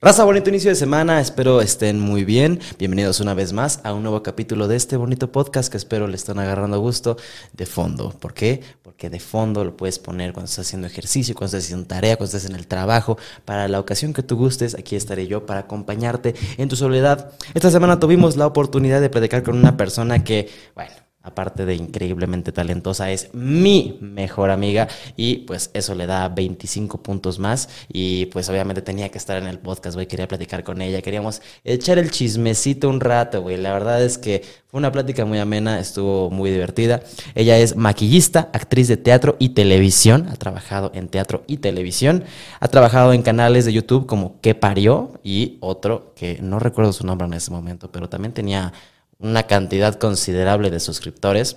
Raza, bonito inicio de semana, espero estén muy bien. Bienvenidos una vez más a un nuevo capítulo de este bonito podcast que espero le estén agarrando gusto de fondo. ¿Por qué? Porque de fondo lo puedes poner cuando estás haciendo ejercicio, cuando estás haciendo tarea, cuando estás en el trabajo. Para la ocasión que tú gustes, aquí estaré yo para acompañarte en tu soledad. Esta semana tuvimos la oportunidad de predicar con una persona que, bueno, aparte de increíblemente talentosa, es mi mejor amiga y pues eso le da 25 puntos más y pues obviamente tenía que estar en el podcast, güey, quería platicar con ella, queríamos echar el chismecito un rato, güey, la verdad es que fue una plática muy amena, estuvo muy divertida. Ella es maquillista, actriz de teatro y televisión, ha trabajado en teatro y televisión, ha trabajado en canales de YouTube como Que Parió y otro que no recuerdo su nombre en ese momento, pero también tenía una cantidad considerable de suscriptores.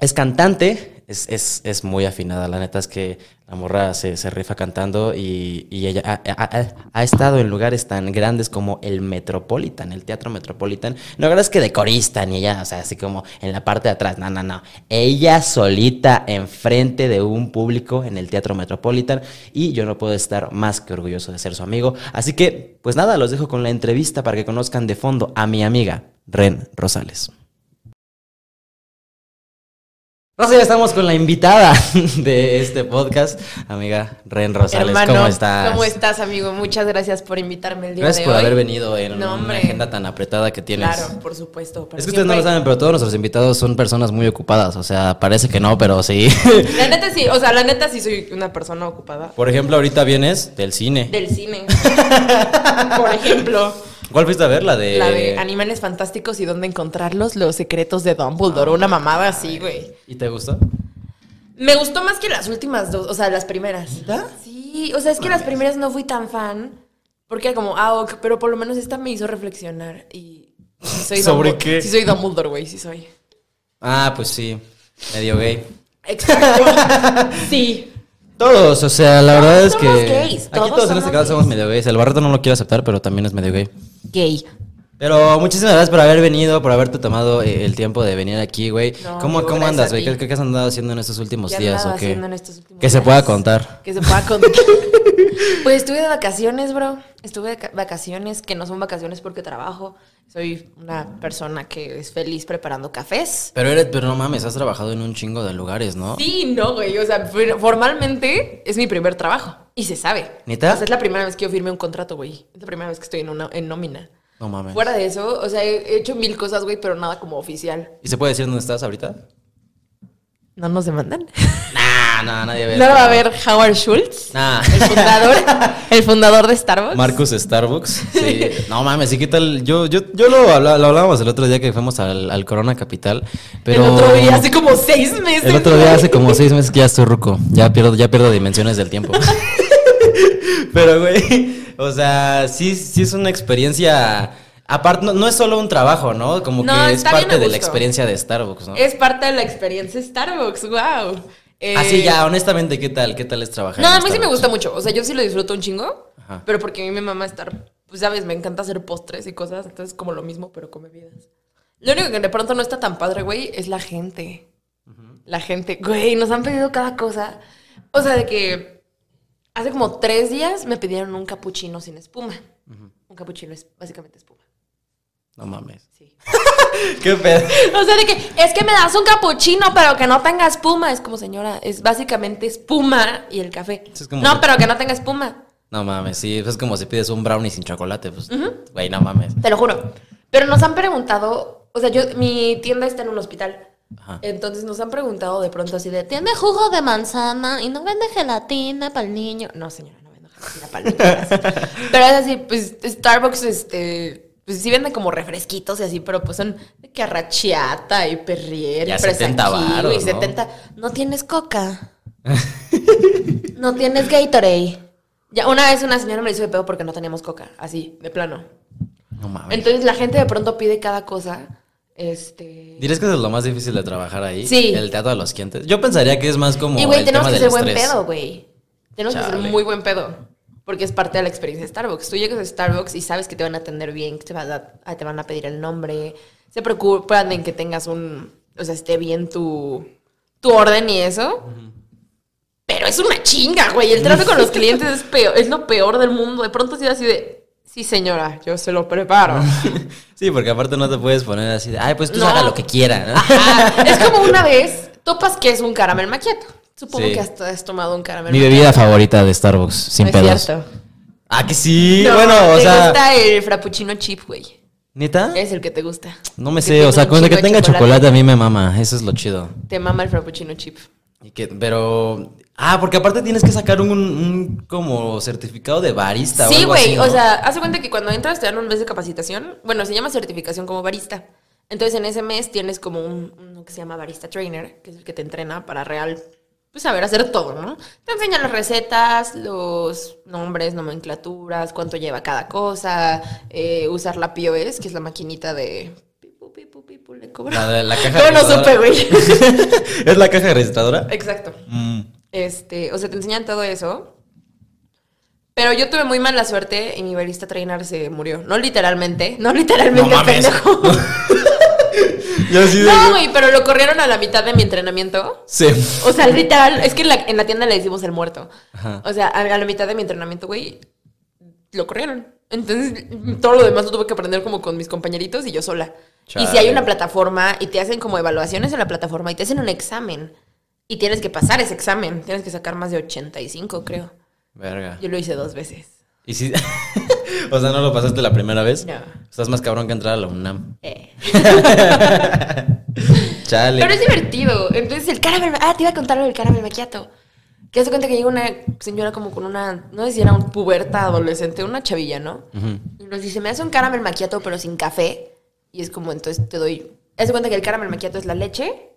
Es cantante, es, es, es, muy afinada. La neta es que la morra se, se rifa cantando y, y ella ha, ha, estado en lugares tan grandes como el Metropolitan, el Teatro Metropolitan. No verdad es que de corista ni ella, o sea, así como en la parte de atrás. No, no, no. Ella solita enfrente de un público en el Teatro Metropolitan y yo no puedo estar más que orgulloso de ser su amigo. Así que, pues nada, los dejo con la entrevista para que conozcan de fondo a mi amiga Ren Rosales. Rosa, ya estamos con la invitada de este podcast, amiga Ren Rosales. Hermano, ¿Cómo estás? ¿Cómo estás, amigo? Muchas gracias por invitarme el día Gracias de por hoy. haber venido en No, una agenda tan apretada que tienes. Claro, por supuesto. Es que ustedes no lo saben, pero todos nuestros invitados son personas muy ocupadas. O sea, parece que no, pero sí. La neta sí, o sea, la neta sí soy una persona ocupada. Por ejemplo, ahorita vienes del cine. Del cine. por ejemplo, ¿Cuál fuiste a ver? La de. la de Animales Fantásticos y dónde encontrarlos, los secretos de Dumbledore, una mamada así, güey. ¿Y te gustó? Me gustó más que las últimas dos, o sea, las primeras. ¿Neta? Sí, o sea, es que las primeras no fui tan fan. Porque era como, ah, ok, pero por lo menos esta me hizo reflexionar. Y sí soy ¿Sobre Dumbledore- qué? Sí soy Dumbledore, güey, sí soy. Ah, pues sí. Medio gay. Exacto. sí. Todos, o sea, la verdad es que. gays, Aquí todos todos en este caso somos medio gays. El Barreto no lo quiere aceptar, pero también es medio gay. Gay. Pero muchísimas gracias por haber venido, por haberte tomado eh, el tiempo de venir aquí, güey. No, ¿Cómo, cómo andas, güey? ¿Qué, qué has andado haciendo en estos últimos ¿Qué días o qué? haciendo en estos últimos Que se días? pueda contar. Que se pueda contar. pues estuve de vacaciones, bro. Estuve de ca- vacaciones, que no son vacaciones porque trabajo. Soy una persona que es feliz preparando cafés. Pero eres, pero no mames, has trabajado en un chingo de lugares, ¿no? Sí, no, güey. O sea, for- formalmente es mi primer trabajo. Y se sabe. ¿Neta? O sea, es la primera vez que yo firmé un contrato, güey. Es la primera vez que estoy en, una, en nómina. No mames. Fuera de eso, o sea, he hecho mil cosas, güey, pero nada como oficial. ¿Y se puede decir dónde estás ahorita? ¿No nos demandan? Nah, nah, nadie ve. No lo va a ver Howard Schultz, Nah. el fundador, el fundador de Starbucks. Marcus Starbucks. Sí. No mames, ¿y qué tal? Yo, yo, yo lo, hablábamos el otro día que fuimos al, al Corona Capital. Pero. El otro día, hace como seis meses. El otro día hace como seis meses que ya estoy ruco. Ya pierdo, ya pierdo dimensiones del tiempo. Pero, güey, o sea, sí, sí es una experiencia. Aparte, no, no es solo un trabajo, ¿no? Como No, que es parte de la experiencia de Starbucks, ¿no? Es parte de la experiencia Starbucks, wow. Eh, Así ya, honestamente, ¿qué tal? ¿Qué tal es trabajar? No, en a mí sí me gusta mucho. O sea, yo sí lo disfruto un chingo. Ajá. Pero porque a mí me mama estar. Pues sabes, me encanta hacer postres y cosas. Entonces, como lo mismo, pero con bebidas. Lo único que de pronto no está tan padre, güey, es la gente. La gente, güey, nos han pedido cada cosa. O sea, de que hace como tres días me pidieron un capuchino sin espuma. Un capuchino es básicamente espuma. No mames. Sí. ¿Qué pedo? O sea, de que es que me das un capuchino, pero que no tenga espuma. Es como, señora, es básicamente espuma y el café. Es como no, que- pero que no tenga espuma. No mames, sí, es como si pides un brownie sin chocolate, pues, güey, no mames. Te lo juro. Pero nos han preguntado, o sea, yo, mi tienda está en un hospital. Ajá. Entonces nos han preguntado de pronto así de, ¿tiene jugo de manzana y no vende gelatina para el niño? No, señora, no vendo gelatina para el niño. pero es así, pues Starbucks, este, pues sí vende como refresquitos y así, pero pues son de que arrachiata y perrier y 70 presaquillo varos, y ¿no? 70. ¿no? tienes coca. no tienes Gatorade. Ya una vez una señora me hizo de pedo porque no teníamos coca, así, de plano. No mames. Entonces la gente de pronto pide cada cosa. Este. ¿Dirías que eso es lo más difícil de trabajar ahí? Sí. El teatro de los clientes. Yo pensaría que es más como Y güey, tenemos que ser buen estrés. pedo, güey. Tenemos que ser muy buen pedo. Porque es parte de la experiencia de Starbucks. Tú llegas a Starbucks y sabes que te van a atender bien, que te, van a, ah, te van a pedir el nombre. Se preocupan en que tengas un. O sea, esté bien tu, tu orden y eso. Pero es una chinga, güey. El trato con los clientes es peor, es lo peor del mundo. De pronto sí así de. Sí, señora, yo se lo preparo. Sí, porque aparte no te puedes poner así de, ay, pues tú No. haga lo que quiera, ¿no? Ajá. Es como una vez, topas que es un caramel maquiato. Supongo Sí. que hasta has tomado un caramel Mi bebida favorita de Starbucks, sin No es pedos. cierto. Ah, que sí. No, bueno, o te sea. gusta el frappuccino chip, güey. ¿Neta? Es el que te gusta. No me Que sé, o sea, con el que tenga chocolate. a mí me mama, eso es lo chido. Te mama el frappuccino chip. Y que, pero. Ah, porque aparte tienes que sacar un, un como certificado de barista Sí, güey. ¿no? O sea, hace cuenta que cuando entras te dan un mes de capacitación. Bueno, se llama certificación como barista. Entonces en ese mes tienes como un, uno que se llama barista trainer, que es el que te entrena para real, pues saber hacer todo, ¿no? Te enseñan las recetas, los nombres, nomenclaturas, cuánto lleva cada cosa, eh, usar la POS, que es la maquinita de... pipu, pipu, pipu, le. La, de- la caja Yo no supe, güey. ¿Es la caja registradora? Exacto. Mm. Este, o sea, te enseñan todo eso. Pero yo tuve muy mala suerte y mi barista trainer se murió. No literalmente, no literalmente, No pendejo. Yo. No, güey, pero lo corrieron a la mitad de mi entrenamiento. Sí. O sea, literal, es que en la, en la tienda le decimos el muerto. Ajá. O sea, a, a la mitad de mi entrenamiento, güey, lo corrieron. Entonces, todo lo demás lo tuve que aprender como con mis compañeritos y yo sola. Y si hay una plataforma y te hacen como evaluaciones en la plataforma y te hacen un examen y tienes que pasar ese examen, tienes que sacar más de 85, creo. Verga. Yo lo hice dos veces. ¿Y si.? o sea, ¿no lo pasaste la primera vez? No. Estás más cabrón que entrar a la UNAM. Eh. Chale. Pero es divertido. Entonces el caramel... Ah, te iba a contar lo del caramel maquiato. Que hace cuenta que llega una señora como con una... No sé si era un puberta adolescente, una chavilla, ¿no? Y nos dice, me hace un caramel maquiato pero sin café. Y es como, entonces te doy... Hace cuenta que el caramel maquiato es la leche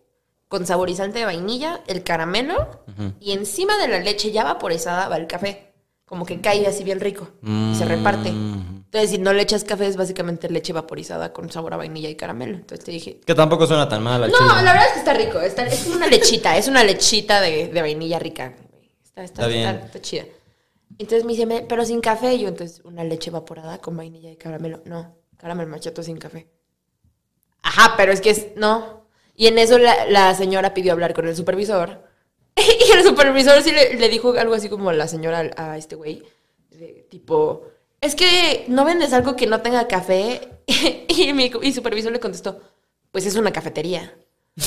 con saborizante de vainilla, el caramelo y encima de la leche ya vaporizada va el café. Como que cae así bien rico y se reparte. Mm. Entonces, si no le echas café, es básicamente leche vaporizada con sabor a vainilla y caramelo. Entonces te dije, Que tampoco suena tan mal al no, chile. la verdad es que está rico. Está, es como una lechita, es una lechita de, de vainilla rica. Está, está, Está bien. está- chida. Entonces me dice, "Me- pero sin café. Y yo, entonces, una leche evaporada con vainilla y caramelo. No, caramel machato sin café. Ajá, pero es que es, no. Y en eso la, la señora pidió hablar con el supervisor. Y el supervisor sí le, le dijo algo así como a la señora, a este güey, de tipo, es que no vendes algo que no tenga café. Y mi y supervisor le contestó, pues es una cafetería.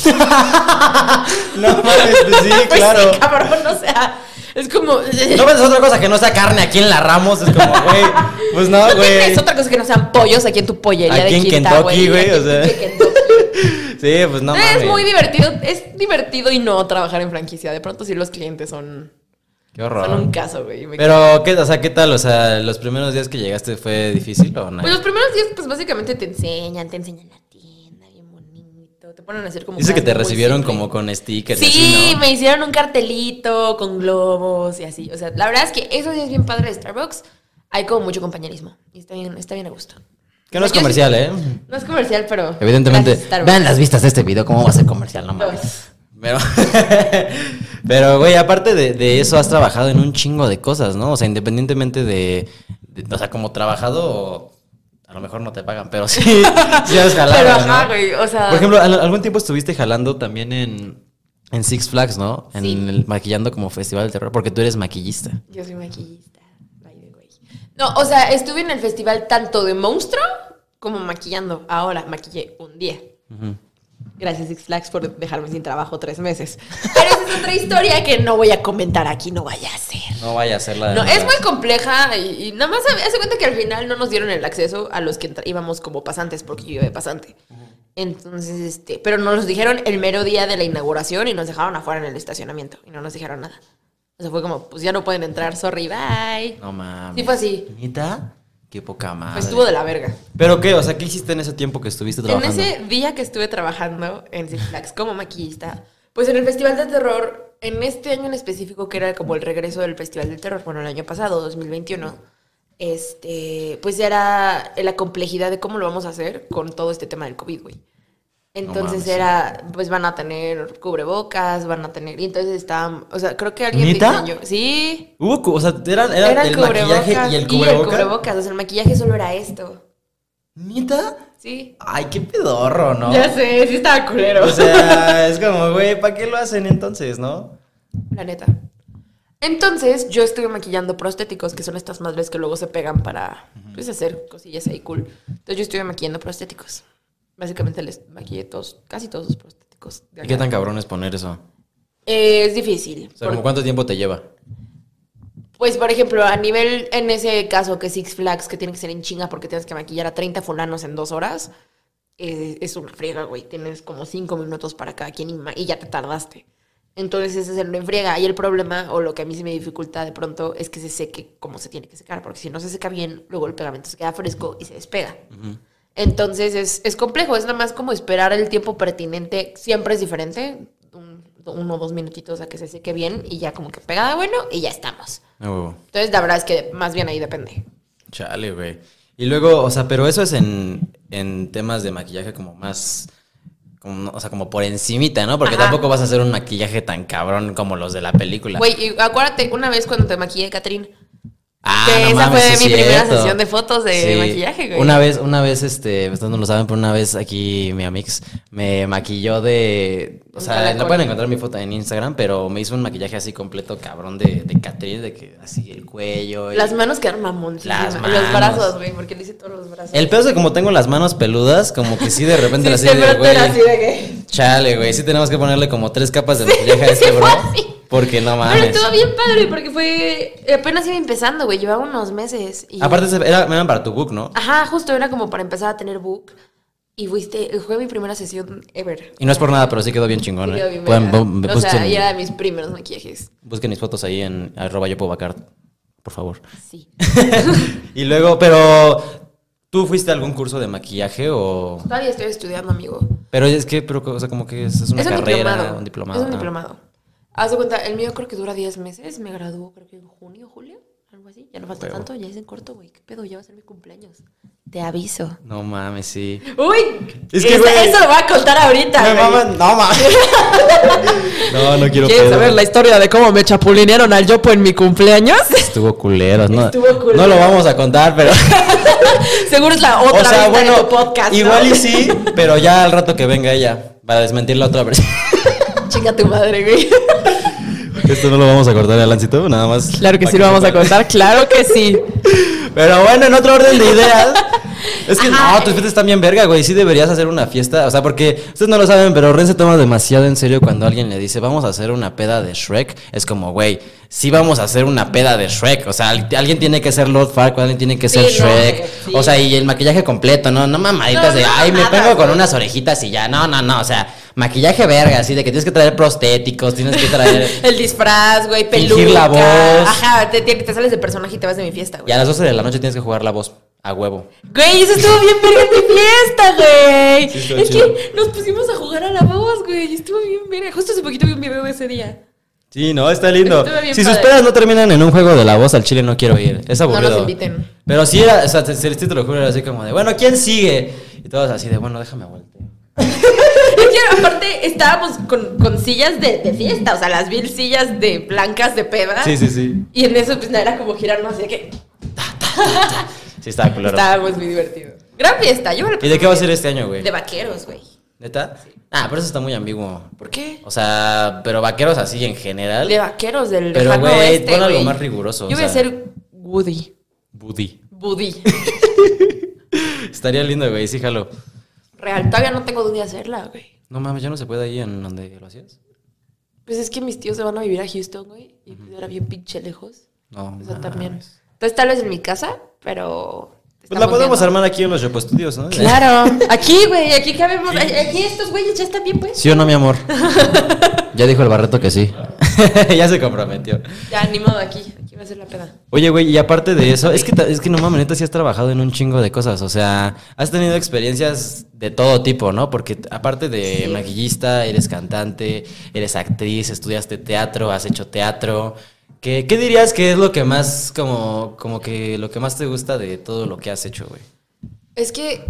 No mames, pues sí, Pues claro. sí, cabrón, o sea, es como... No ves otra cosa que no sea carne aquí en la Ramos, es como, güey. Pues no, No güey. tienes otra cosa que no sean pollos aquí en tu pollería Aquí de en Quinta, Kentucky, güey, o sea. Sí, pues no mames. es muy divertido, es divertido y no trabajar en franquicia. De pronto sí los clientes son, Qué horror. son un caso, güey. Pero, ¿qué, o sea, ¿qué tal? O sea, ¿los primeros días que llegaste fue difícil o no? Pues los primeros días, pues básicamente te enseñan, te enseñan la tienda, bien bonito. Te ponen a hacer como. Dice que te recibieron como con stickers y Sí, así, ¿no? me hicieron un cartelito con globos y así. O sea, la verdad es que esos días bien padre de Starbucks. Hay como mucho compañerismo. Y está bien, está bien a gusto. Que no es comercial, ¿eh? No es comercial, pero. Evidentemente. Vean las vistas de este video, ¿cómo va a ser comercial? No mames. Pero, pero, güey, aparte de, de eso, has trabajado en un chingo de cosas, ¿no? O sea, independientemente de, de- o sea, como trabajado, a lo mejor no te pagan, pero sí, sí has jalado, Pero ¿no? ajá, güey. O sea. Por ejemplo, al- algún tiempo estuviste jalando también en, en Six Flags, ¿no? En Sí. el maquillando como Festival de Terror, porque tú eres maquillista. Yo soy maquillista. No, o sea, estuve en el festival tanto de monstruo como maquillando. Ahora maquillé un día. Gracias Six Flags por dejarme sin trabajo tres meses. Pero esa es otra historia que no voy a comentar aquí, no vaya a ser. No vaya a ser la de No, es muy compleja y, y nada más hace cuenta que al final no nos dieron el acceso a los que íbamos como pasantes porque yo iba de pasante. Entonces, este, pero nos los dijeron el mero día de la inauguración y nos dejaron afuera en el estacionamiento y no nos dijeron nada. O sea, fue como, pues ya no pueden entrar, sorry, bye. No mames. Sí fue así. ¿Neta? Qué poca madre. Pues estuvo de la verga. ¿Pero qué? O sea, ¿qué hiciste en ese tiempo que estuviste En trabajando? ese día que estuve trabajando en Six Flags como maquillista, pues en el Festival de Terror, en este año en específico, que era como el regreso del Festival del Terror, bueno, el año pasado, 2021, este, pues era la complejidad de cómo lo vamos a hacer con todo este tema del COVID, güey. Entonces mames, era, pues van a tener cubrebocas, van a tener, y entonces estaban, o sea, creo que alguien ¿Neta? diseñó, sí, Hubo, o sea, era, era, era, el maquillaje y el cubrebocas. cubrebocas, o sea, el maquillaje solo era esto, ¿Neta? sí. Ay, qué pedorro, ¿no? Ya sé, sí estaba culero. O sea, es como, güey, ¿para qué lo hacen entonces, no? La neta. Entonces, yo estuve maquillando prostéticos, que son estas madres que luego se pegan para pues, hacer cosillas ahí cool. Entonces, yo estuve maquillando prostéticos. Básicamente les maquillé todos, casi todos los prostéticos. de ¿Y qué tan cabrón es poner eso? Eh, es difícil. O sea, por- ¿como cuánto tiempo te lleva? Pues, por ejemplo, a nivel, en ese caso que Six Flags, que tiene que ser en chinga porque tienes que maquillar a 30 fulanos en dos horas, eh, es una friega, güey. Tienes como 5 minutos para cada quien y, y ya te tardaste. Entonces, ese es el en friega. Y el problema, o lo que a mí se me dificulta de pronto, es que se seque como se tiene que secar. Porque si no se seca bien, luego el pegamento se queda fresco y se despega. Entonces, es, es complejo. Es nada más como esperar el tiempo pertinente. Siempre es diferente. Un- uno o dos minutitos a que se seque bien y ya como que pegada bueno y ya estamos. Entonces, la verdad es que más bien ahí depende. Chale, güey. Y luego, o sea, pero eso es en, en temas de maquillaje como más... Como, o sea, como por encimita, ¿no? Porque Ajá. tampoco vas a hacer un maquillaje tan cabrón como los de la película. Güey, y acuérdate, una vez cuando te maquillé, Catherine, Ah, que no esa mames, fue mi primera sesión de fotos de Sí. maquillaje, güey. Una vez, una vez, este, ustedes no lo saben, pero una vez aquí mi amix me maquilló de. O sea, calacón. no pueden encontrar mi foto en Instagram, pero me hizo un maquillaje así completo, cabrón, de, de Catherine, de que así el cuello. y- Las manos quedaron mamoncísimas. Las Los brazos, güey, porque le hice todos los brazos. El peor es que como tengo las manos peludas, como que sí de repente Sí, así de, güey. así de que... Chale, güey, sí tenemos que ponerle como tres capas de maquillaje a este sí bro. Porque no Pero mames. estuvo bien padre porque fue... Apenas iba empezando, güey. Llevaba unos meses. Y... Aparte, era, eran para tu book, ¿no? Ajá, justo era como para empezar a tener book. Y fuiste... Fue mi primera sesión ever. Y no es por nada, pero sí quedó bien chingón, ¿eh? quedó bien Pueden- verga. bu- O sea, y era de mis primeros maquillajes. Busquen mis fotos ahí en arroba yo por favor. Sí. y luego, pero ¿tú fuiste a algún curso de maquillaje o...? Todavía estoy estudiando, amigo. Pero es que, pero, o sea, como que es, es una es un carrera, diplomado. un diplomado. Es un ah. diplomado. Haz de cuenta, el mío creo que dura 10 meses. Me graduó creo que en junio, julio, algo así. Ya no falta tanto, ya es en corto, güey. ¿Qué pedo? Ya va a ser mi cumpleaños. Te aviso. No mames, sí. Uy, Es que, güey, eso lo voy a contar ahorita. Me maman- no mames. no, no quiero ¿Quieres pedo. saber la historia de cómo me chapulinearon al Yopo en mi cumpleaños? Estuvo culero, ¿no? Estuvo culero. No lo vamos a contar, pero... Seguro es la otra o sea, bueno, de tu podcast. ¿no? igual y sí, pero ya al rato que venga ella, para desmentir la otra versión. Chinga tu madre, güey. Esto no lo vamos a cortar, Alancito, nada más. Claro que sí lo vamos a contar, claro que sí. Pero bueno, en otro orden de ideas. Es que Ajá. no, tus fiestas están bien verga, güey. Sí deberías hacer una fiesta. O sea, porque ustedes no lo saben, pero Ren se toma demasiado en serio cuando alguien le dice, vamos a hacer una peda de Shrek. Es como, güey, sí vamos a hacer una peda de Shrek. O sea, al- alguien tiene que ser Lord Farquaad, alguien tiene que ser Sí, no, Shrek. sí. O sea, y el maquillaje completo, ¿no? No mamaditas No, de, no ay, me mamadas, pongo con unas orejitas y ya. No, no, no. O sea, maquillaje verga, así de que tienes que traer prostéticos, tienes que traer. El disfraz, güey, peluca. La voz. Ajá, te, te- sales de personaje y te vas de mi fiesta, y güey. a las 12 de la noche tienes que jugar la voz a huevo. Güey, eso estuvo bien verga en mi fiesta, güey. Sí, es chido. que nos pusimos a jugar a la voz, güey. y Estuvo bien verga. Justo hace poquito vi un video de ese día. Sí, no, está lindo. Si sus pedas no terminan en un juego de la voz al chile, no quiero ir. Es aburrido. nos inviten. Pero sí era, o sea, te, te- te lo juro, era así como de, bueno, ¿quién sigue? Y todos así de, bueno, déjame voltear. Aparte estábamos con, con sillas de, de fiesta, o sea, las mil sillas de blancas de peda. Sí, sí, sí. Y en eso, pues nada, era como girarnos así que Sí, estaba culero. estábamos muy divertidos. Gran fiesta, yo me lo ¿Y de qué va a ser este año, güey? De vaqueros, güey. ¿Neta? Ah, pero eso está muy ambiguo. ¿Por qué? O sea, pero vaqueros así en general. De vaqueros del Pero, güey, pon algo más riguroso, Yo voy a ser Woody. Buddy. Woody. Estaría lindo, güey, sí, jalo. Real, todavía no tengo dónde hacerla, güey. No mames, ya no se puede ahí en donde lo hacías. Pues es que mis tíos se van a vivir a Houston, güey. Y pues era bien pinche lejos. No, O sea, mames. también. Entonces tal vez en mi casa, pero... Pues la podemos viendo. armar aquí en los Repo Studios, ¿no? Claro. Aquí, güey, aquí cabemos. Aquí estos güeyes ya están bien, pues. ¿Sí o no, mi amor? ya dijo el Barreto que sí. ya se comprometió. Ya, ni modo, aquí. Aquí va a ser la peda. Oye, güey, y aparte de eso, es que, es que no mames, neta, sí has trabajado en un chingo de cosas. O sea, has tenido experiencias de todo tipo, ¿no? Porque aparte de Sí. maquillista, eres cantante, eres actriz, estudiaste teatro, has hecho teatro. ¿Qué, qué dirías que es lo que más, como, como que lo que más te gusta de todo lo que has hecho, güey? Es que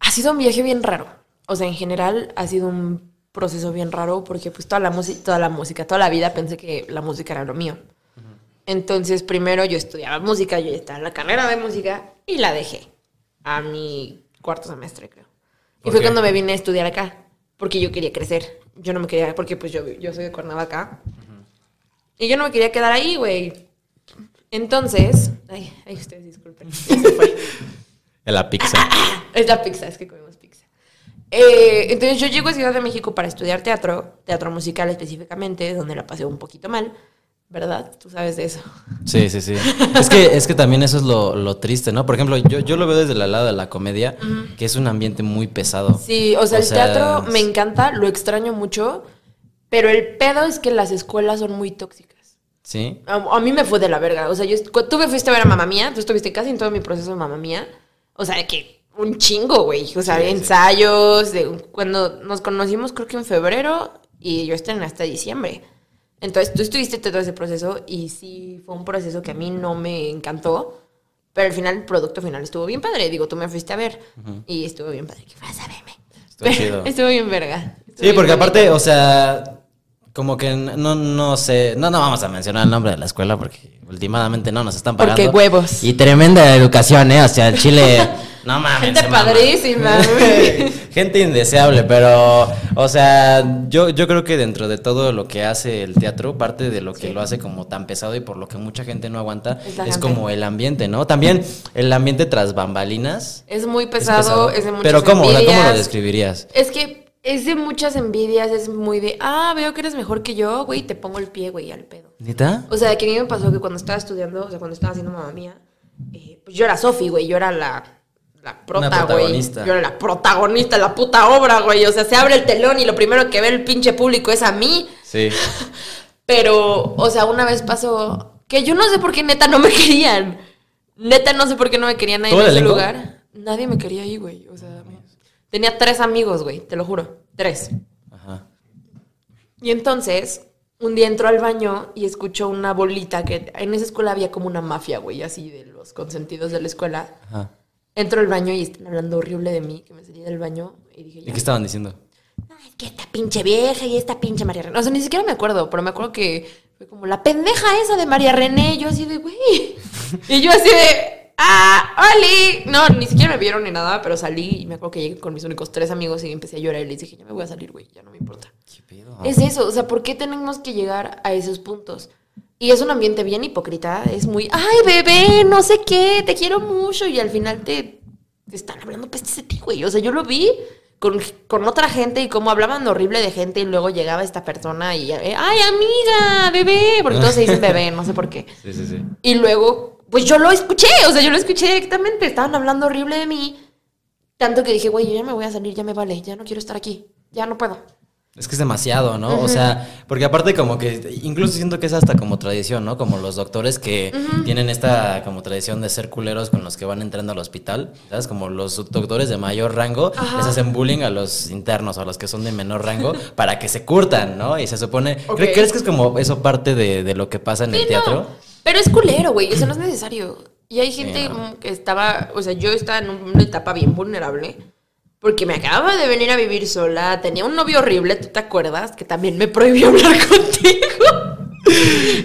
ha sido un viaje bien raro. O sea, en general ha sido un proceso bien raro porque pues toda la música, toda la música, toda la vida pensé que la música era lo mío. Entonces, primero yo estudiaba música, yo ya estaba en la carrera de música y la dejé a mi cuarto semestre, creo. Y ¿Por fue qué? cuando me vine a estudiar acá, porque yo quería crecer. Yo no me quería, porque pues yo, yo soy de Cuernavaca. Y yo no me quería quedar ahí, güey. Entonces, ay, ay, ustedes disculpen. ya se fue. En la pizza. Es la pizza, es que comimos pizza. Eh, entonces yo llego a Ciudad de México para estudiar teatro, teatro musical específicamente, donde la pasé un poquito mal, ¿verdad? Tú sabes de eso. Sí, sí, sí. Es que, es que también eso es lo, lo triste, ¿no? Por ejemplo, yo, yo lo veo desde el lado de la comedia, que es un ambiente muy pesado. Sí, o sea, O el sea, teatro me encanta, lo extraño mucho, pero el pedo es que las escuelas son muy tóxicas. Sí. A, a mí me fue de la verga. O sea, yo, tú me fuiste a ver a mamá mía, tú estuviste casi en todo mi proceso de mamá mía. O sea, que un chingo, güey. O sea, Sí, sí. ensayos. De, cuando nos conocimos, creo que en febrero, y yo estrené hasta diciembre. Entonces, tú estuviste todo ese proceso, y sí fue un proceso que a mí no me encantó. Pero al final, el producto final estuvo bien padre. Digo, tú me fuiste a ver, y estuvo bien padre. Que fueras a verme. Estuvo chido. estuvo bien verga. Estuvo Sí, bien porque bonito. aparte, o sea, como que no, no sé, no, no vamos a mencionar el nombre de la escuela porque últimamente no nos están pagando. Porque huevos. Y tremenda educación, ¿eh? O sea, el Chile, no mames. Gente padrísima, güey. Gente indeseable, pero, o sea, yo, yo creo que dentro de todo lo que hace el teatro, parte de lo que Sí. lo hace como tan pesado y por lo que mucha gente no aguanta, Es como el ambiente, ¿no? También el ambiente tras bambalinas. Es muy es pesado, es, de muchas Pero ¿cómo? O sea, ¿cómo lo envidias. describirías? Es que es de muchas envidias, es muy de, ah, veo que eres mejor que yo, güey, te pongo el pie, güey, al pedo. ¿Neta? O sea, que a mí me pasó que cuando estaba estudiando, o sea, cuando estaba haciendo mamá mía, eh, pues yo era Sofi, güey, yo era la, la prota, güey. protagonista. Yo era la protagonista, la puta obra, güey. O sea, se abre el telón y lo primero que ve el pinche público es a mí. Sí. Pero, o sea, una vez pasó que yo no sé por qué neta no me querían. Neta no sé por qué no me querían ahí en ¿Todo el ese lugar. Nadie me quería ahí, güey. O sea, tenía tres amigos, güey, te lo juro. Tres. Ajá. Y entonces, un día entró al baño y escuchó una bolita que en esa escuela había como una mafia, güey, así de los consentidos de la escuela. Ajá. Entró al baño y están hablando horrible de mí, que me salí del baño y dije, ¿Y qué estaban diciendo? "No, es que esta pinche vieja y esta pinche María René. O sea, ni siquiera me acuerdo, pero me acuerdo que fue como la pendeja esa de María René. Y yo así de, güey. Y yo así de, ah, Oli. No, ni siquiera me vieron ni nada, pero salí y me acuerdo que llegué con mis únicos tres amigos y empecé a llorar y les dije, ya me voy a salir, güey, ya no me importa. ¿Qué pedo? Es eso, o sea, ¿por qué tenemos que llegar a esos puntos? Y es un ambiente bien hipócrita, es muy, ay, bebé, no sé qué, te quiero mucho, y al final te, te están hablando pestes de ti, güey. O sea, yo lo vi con, con otra gente y cómo hablaban horrible de gente y luego llegaba esta persona y, ay, amiga, bebé, porque todos se dicen bebé, no sé por qué. Sí, sí, sí. Y luego, pues yo lo escuché, o sea, yo lo escuché directamente, estaban hablando horrible de mí, tanto que dije, güey, yo ya me voy a salir, ya me vale, ya no quiero estar aquí, ya no puedo. Es que es demasiado, ¿no? O sea, porque aparte como que, incluso siento que es hasta como tradición, ¿no? Como los doctores que tienen esta como tradición de ser culeros con los que van entrando al hospital, ¿sabes? Como los doctores de mayor rango Ajá. les hacen bullying a los internos a los que son de menor rango para que se curtan, ¿no? Y se supone, Ok. ¿cre- ¿crees que es como eso parte de, de lo que pasa en el teatro? no, pero es culero, güey. Eso no es necesario. Y hay gente no. que estaba, o sea, yo estaba en una etapa bien vulnerable. Porque me acababa de venir a vivir sola. Tenía un novio horrible, ¿tú te acuerdas? Que también me prohibió hablar contigo.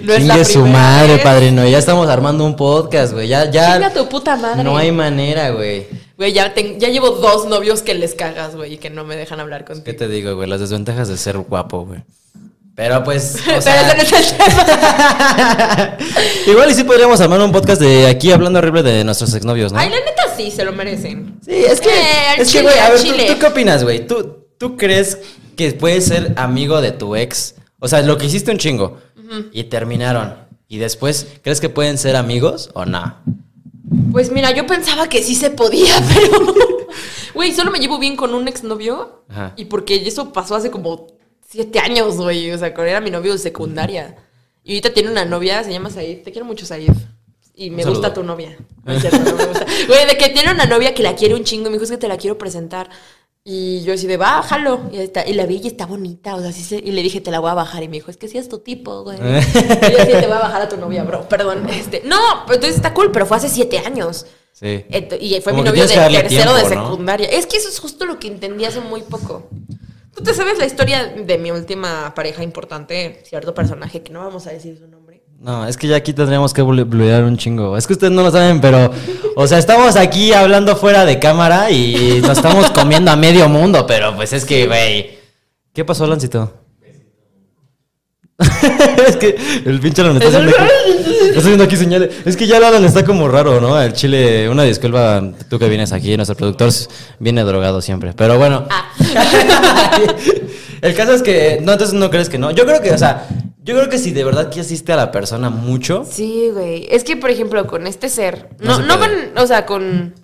No es la su madre, vez. padrino. Ya estamos armando un podcast, güey. Ya, ya. Chinga tu puta madre. No hay manera, güey. Güey, ya, ten- ya llevo dos novios que les cagas, güey, y que no me dejan hablar ¿Qué contigo. te digo, güey? Las desventajas de ser guapo, güey. Pero pues. o Pero sea, ese no es el tema. Igual y sí podríamos armar un podcast de aquí hablando horrible de nuestros exnovios, ¿no? Ay, la neta sí, se lo merecen. Sí, es que. Eh, es que, güey, a ver, ¿tú, qué opinas, güey? ¿Tú, ¿Tú crees que puedes ser amigo de tu ex? O sea, lo que hiciste un chingo. Y terminaron. Y después, ¿crees que pueden ser amigos o no? Pues mira, yo pensaba que sí se podía, pero. Güey, solo me llevo bien con un exnovio. Ajá. Y porque eso pasó hace como siete años, güey. O sea, cuando era mi novio de secundaria. Y ahorita tiene una novia, se llama Said. Te quiero mucho, Said. Y me gusta tu novia. No es cierto, no me gusta. Güey, de que tiene una novia que la quiere un chingo. Me dijo, es que te la quiero presentar. Y yo así de, bájalo. Y, está, y la vi y está bonita. O sea, sí se- y le dije, te la voy a bajar. Y me dijo, es que sí es tu tipo, güey. y yo así, te voy a bajar a tu novia, bro. Perdón. Este, no, entonces está cool, pero fue hace siete años. Sí. Y fue Como mi novio de tercero de tiempo, ¿no? secundaria. Es que eso es justo lo que entendí hace muy poco. ¿Tú te sabes la historia de mi última pareja importante? Cierto personaje que no vamos a decir su nombre. No, es que ya aquí tendríamos que blu- blurear un chingo. Es que ustedes no lo saben, pero. O sea, estamos aquí hablando fuera de cámara y nos estamos comiendo a medio mundo, pero pues es que, güey. ¿Qué pasó, Lancito? es que el pinche Alan está haciendo, aquí, está haciendo aquí señales. Es que ya el Alan está como raro, ¿no? El chile, una disculpa, tú que vienes aquí, nuestro productor viene drogado siempre. Pero bueno. Ah. el caso es que, no, entonces no crees que no. Yo creo que, o sea, yo creo que si de verdad que asiste a la persona mucho. Sí, güey. Es que, por ejemplo, con este ser, No no, no, con, o sea, con...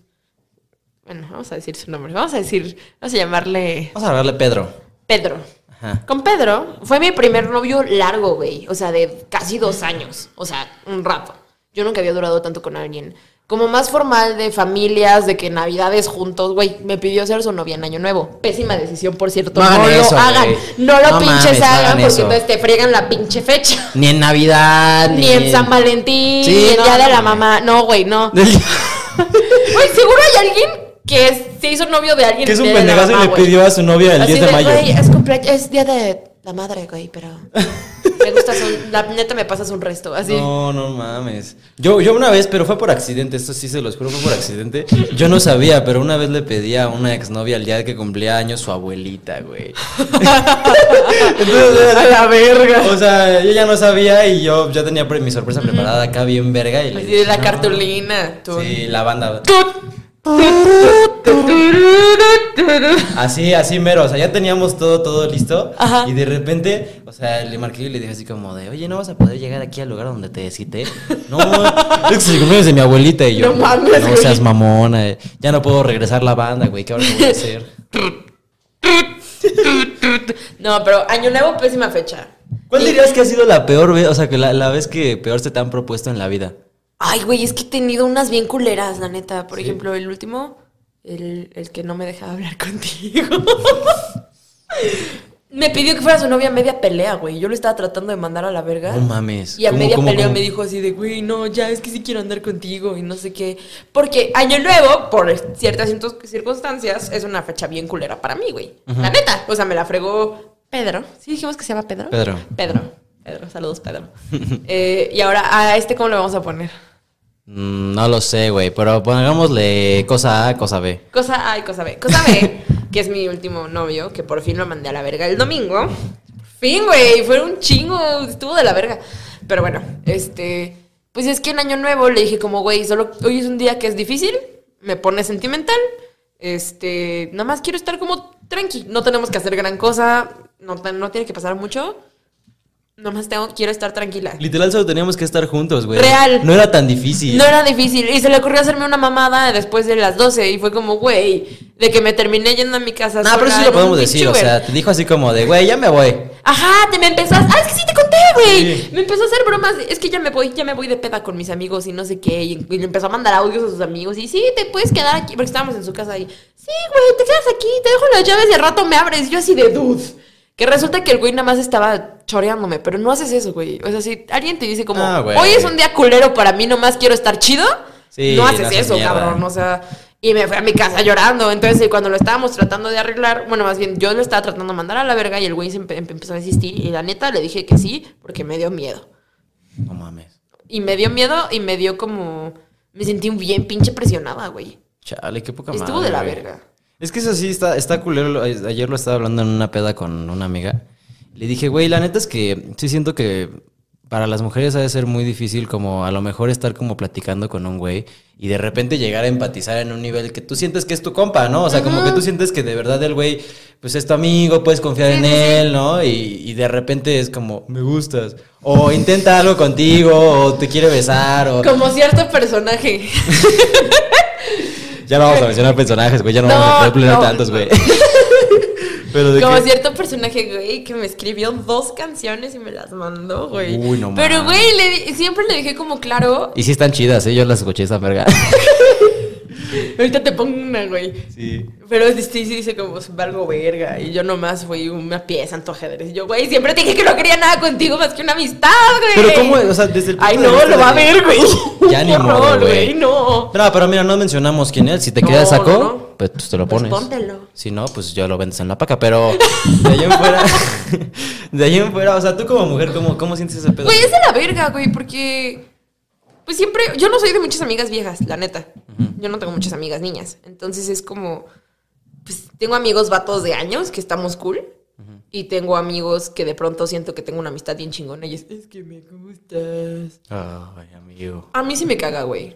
Bueno, vamos a decir su nombre. Vamos a decir, vamos a llamarle Vamos a hablarle Pedro. Pedro. Ajá. Con Pedro fue mi primer novio largo, güey. O sea, de casi dos años. O sea, un rato. Yo nunca había durado tanto con alguien. Como más formal de familias, de que navidades juntos, güey. Me pidió ser su novia en Año Nuevo. Pésima decisión, por cierto. No lo hagan. No lo No pinches mames, hagan, porque eso. entonces te fregan la pinche fecha. Ni en Navidad, Ni en San Valentín, Sí, ni el no, día de no, la mamá. No, güey, no. Güey, seguro hay alguien que es- se hizo novio de alguien. que es un pendejazo y le pidió a su novia el Así 10 de mayo. Es día de la madre, güey, pero me gustas un, la neta me pasas un resto, así. No, no mames. Yo, yo una vez, pero fue por accidente, esto sí se los juro, fue por accidente. Yo no sabía, pero una vez le pedí a una exnovia el día de que cumplía años su abuelita, güey. Entonces, A la verga. O sea, yo ya no sabía y yo ya tenía mi sorpresa preparada acá bien verga. Y le dije, la "No". cartulina. tú. Sí, la banda. Así, así mero, o sea, ya teníamos todo, todo listo. Ajá. Y de repente, o sea, le marqué y le dije así como de, oye, ¿no vas a poder llegar aquí al lugar donde te cité? No, es el cumpleaños de mi abuelita y yo. No mames, No güey. seas mamona, eh, ya no puedo regresar la banda, güey, ¿qué ahora voy a hacer? No, pero Año Nuevo, pésima fecha. ¿Cuál dirías que ha sido la peor vez, o sea, que la, la vez que peor se te han propuesto en la vida? Ay, güey, es que he tenido unas bien culeras, la neta. Por ejemplo, el último, el, el que no me dejaba hablar contigo. me pidió que fuera su novia a media pelea, güey. Yo lo estaba tratando de mandar a la verga. No mames. Y a ¿Cómo, media cómo, pelea cómo? me dijo así de, güey, no, ya es que sí quiero andar contigo y no sé qué. Porque Año Nuevo, por ciertas circun- circunstancias, es una fecha bien culera para mí, güey. La neta. O sea, me la fregó Pedro. ¿Sí dijimos que se llama Pedro? Pedro. Pedro. Pedro, saludos, Pedro. Eh, y ahora, ¿a este cómo le vamos a poner? Mm, No lo sé, güey, pero pongámosle cosa A, cosa B. Cosa A y cosa B. Cosa B, que es mi último novio, que por fin lo mandé a la verga el domingo. Fin, güey, fue un chingo, estuvo de la verga. Pero bueno, este, pues es que en Año Nuevo le dije como, güey, solo hoy es un día que es difícil, me pone sentimental, este, nada más quiero estar como tranqui, no tenemos que hacer gran cosa, no, no tiene que pasar mucho, nada más tengo, quiero estar tranquila. Literal solo teníamos que estar juntos, güey. Real. No era tan difícil. No era difícil. Y se le ocurrió hacerme una mamada después de las 12. Y fue como, güey, de que me terminé yendo a mi casa. No, pero sola sí lo podemos decir, o sea, te dijo así como de, güey, ya me voy. Ajá, te me empezó a... Ah, es que sí te conté, güey. Sí. Me empezó a hacer bromas. Es que ya me voy, ya me voy de peda con mis amigos y no sé qué. Y, y le empezó a mandar audios a sus amigos. Y sí, te puedes quedar aquí. Porque estábamos en su casa y... Sí, güey, te quedas aquí. Te dejo las llaves y al rato me abres. Yo así de dude. Que resulta que el güey nada más estaba choreándome. Pero no haces eso, güey. O sea, si alguien te dice como... Ah, güey. Hoy es un día culero para mí. Nomás quiero estar chido. Sí, no haces no eso, mierda. cabrón. O sea... Y me fui a mi casa llorando. Entonces, cuando lo estábamos tratando de arreglar, bueno, más bien yo lo estaba tratando de mandar a la verga y el güey se empe- empe- empezó a insistir. Y la neta le dije que sí, porque me dio miedo. No mames. Y me dio miedo y me dio como. Me sentí bien pinche presionada, güey. Chale, qué poca madre. Estuvo de la güey. verga. Es que eso sí está, está culero. Ayer lo estaba hablando en una peda con una amiga. Le dije, güey, la neta es que sí siento que para las mujeres ha de ser muy difícil como a lo mejor estar como platicando con un güey y de repente llegar a empatizar en un nivel que tú sientes que es tu compa, ¿no? O sea, como que tú sientes que de verdad el güey pues es tu amigo, puedes confiar Sí, en sí, él, ¿no? Y, y de repente es como, me gustas. O intenta algo contigo, o te quiere besar, o... Como cierto personaje. Ya no vamos a mencionar personajes, güey, ya no, No, vamos a poder no, tantos, güey. Pero de Como cierto personaje, güey, que me escribió dos canciones y me las mandó, güey. Uy, no Pero, güey, le di- siempre le dije como claro. Y sí están chidas, ¿eh? Yo las escuché esa verga. Ahorita te pongo una, güey. Sí. Pero sí, sí dice como valgo verga. Y yo nomás fui una pieza en tu ajedrez. Y yo, güey, siempre te dije que no quería nada contigo más que una amistad, güey. Pero cómo, o sea, desde el punto Ay, no, lo va a ver, güey. Ya ni modo, güey. No. No, pero mira, no mencionamos quién es. Si te No, queda saco, no, no. pues tú te lo Pues pones. póntelo. Si no, pues ya lo vendes en la paca. Pero de ahí en fuera, de ahí en fuera, o sea, tú como mujer, ¿cómo, cómo sientes ese pedo? Güey, es de la verga, güey, porque. Pues siempre. Yo no soy de muchas amigas viejas, la neta. Yo no tengo muchas amigas niñas. Entonces es como. Pues tengo amigos vatos de años que estamos cool. Y tengo amigos que de pronto siento que tengo una amistad bien chingona y es, es que me gustas. Ay, amigo. A mí sí me caga, güey.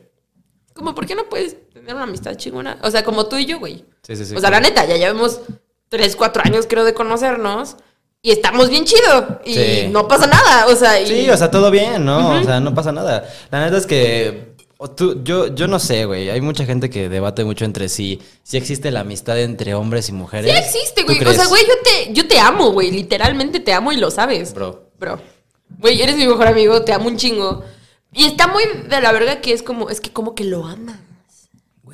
Como, ¿por qué no puedes tener una amistad chingona? O sea, como tú y yo, güey. Sí, sí, sí. o sea, la neta, ya llevamos tres, cuatro años, creo, de conocernos. Y estamos bien chido. Y Sí. no pasa nada. O sea, y... Sí, o sea, todo bien, ¿no? O sea, no pasa nada. La neta es que tú, yo, yo no sé, güey. Hay mucha gente que debate mucho entre sí. Si existe la amistad entre hombres y mujeres. Sí existe, ¿Tú güey. O sea, güey, yo te, yo te amo, güey. Literalmente te amo y lo sabes. Bro. Bro. Güey, eres mi mejor amigo, te amo un chingo. Y está muy de la verga que es como, es que como que lo amas.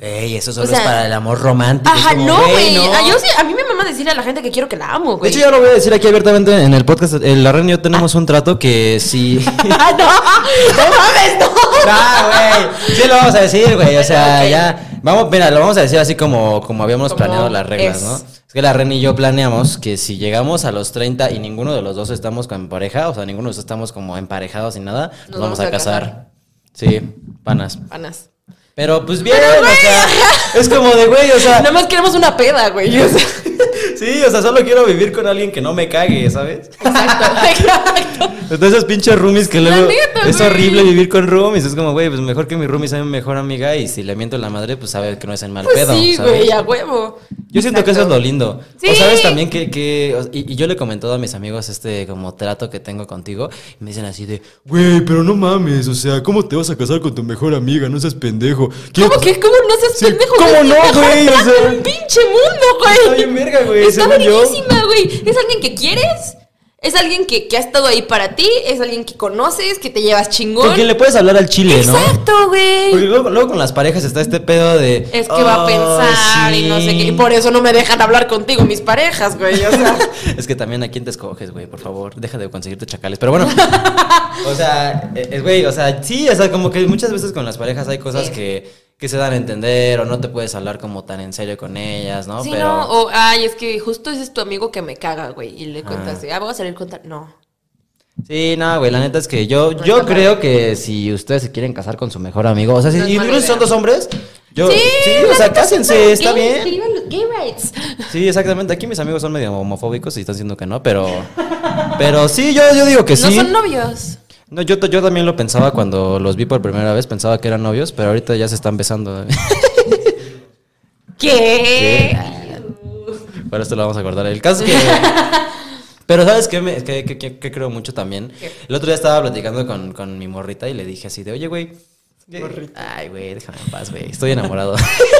Güey, eso solo O sea, es para el amor romántico. Ajá, como, no, güey. no. Ah, yo sí, a mí me mama decirle a la gente que quiero que la amo, De güey. hecho, ya lo voy a decir aquí abiertamente en el podcast. El Larren y yo tenemos un trato que si. Ah, no, no mames, no. No, güey. Sí lo vamos a decir, güey. O sea, Ok. ya. Vamos, mira, lo vamos a decir así como, como habíamos Como planeado las reglas, es. ¿no? Es que la Ren y yo planeamos que si llegamos a los 30 y ninguno de los dos estamos con pareja, o sea, ninguno de los dos estamos como emparejados ni nada, nos, vamos, a, casar. Sí, panas. Panas. Pero pues bien, Pero, o sea, es como de güey, o sea, Nada más queremos una peda, güey. O sea, sí, o sea, solo quiero vivir con alguien que no me cague, ¿sabes? exacto, exacto. Entonces, pinches roomies que luego neta, es güey. horrible vivir con roomies. Es como, güey, pues mejor que mi roomie sea mi mejor amiga y si le miento la madre, pues sabe que no es en mal Pues pedo. sí, ¿sabes? güey, a huevo. Yo siento que eso es lo lindo. Sí. O sabes también que, que y, y yo le he comentado a mis amigos este como trato que tengo contigo y me dicen así de, güey, pero no mames, o sea, ¿cómo te vas a casar con tu mejor amiga? No seas pendejo. ¿Qué- ¿Cómo que? ¿Cómo no seas Sí, pendejo? ¿cómo no, güey? O sea, del pinche mundo, güey. Está bien verga, güey, Está verguísima, güey. Es alguien que quieres, es alguien que, que ha estado ahí para ti, es alguien que conoces, que te llevas chingón. Con quien le puedes hablar al chile, ¿no? Exacto, güey. Porque luego, luego con las parejas está este pedo de. Es que va a "Ay, pensar y no sé sí". qué. Y por eso no me dejan hablar contigo, mis parejas, güey. O sea, es que también a quién te escoges, güey, por favor, deja de conseguirte chacales. Pero bueno, o sea, eh, es güey, o sea, sí, o sea, como que muchas veces con las parejas hay cosas Sí. que, que se dan a entender o no te puedes hablar como tan en serio con ellas, ¿no? sí, Pero no. O, ay, es que justo ese es tu amigo que me caga, güey. Y le cuentas, Ah. ah, voy a salir con tal. No. sí, no, güey, la neta es que yo, No yo creo que si ustedes se quieren casar con su mejor amigo, o sea, si No incluso son dos hombres, yo, sí, o sea, cásense, está gay, bien. gay rights. Sí, exactamente. Aquí mis amigos son medio homofóbicos y están diciendo que no, pero. Pero sí, yo, yo digo que No sí. son novios. No, yo, yo también lo pensaba cuando los vi por primera vez, pensaba que eran novios, pero ahorita ya se están besando. ¿Qué? Para esto lo vamos a acordar. El caso es que. Pero ¿sabes qué, me, qué- qué- qué- qué creo mucho también? ¿Qué? El otro día estaba platicando con, con mi morrita y le dije así de, oye, güey. ¿qué- Ay, güey, déjame en paz, güey. Estoy enamorado.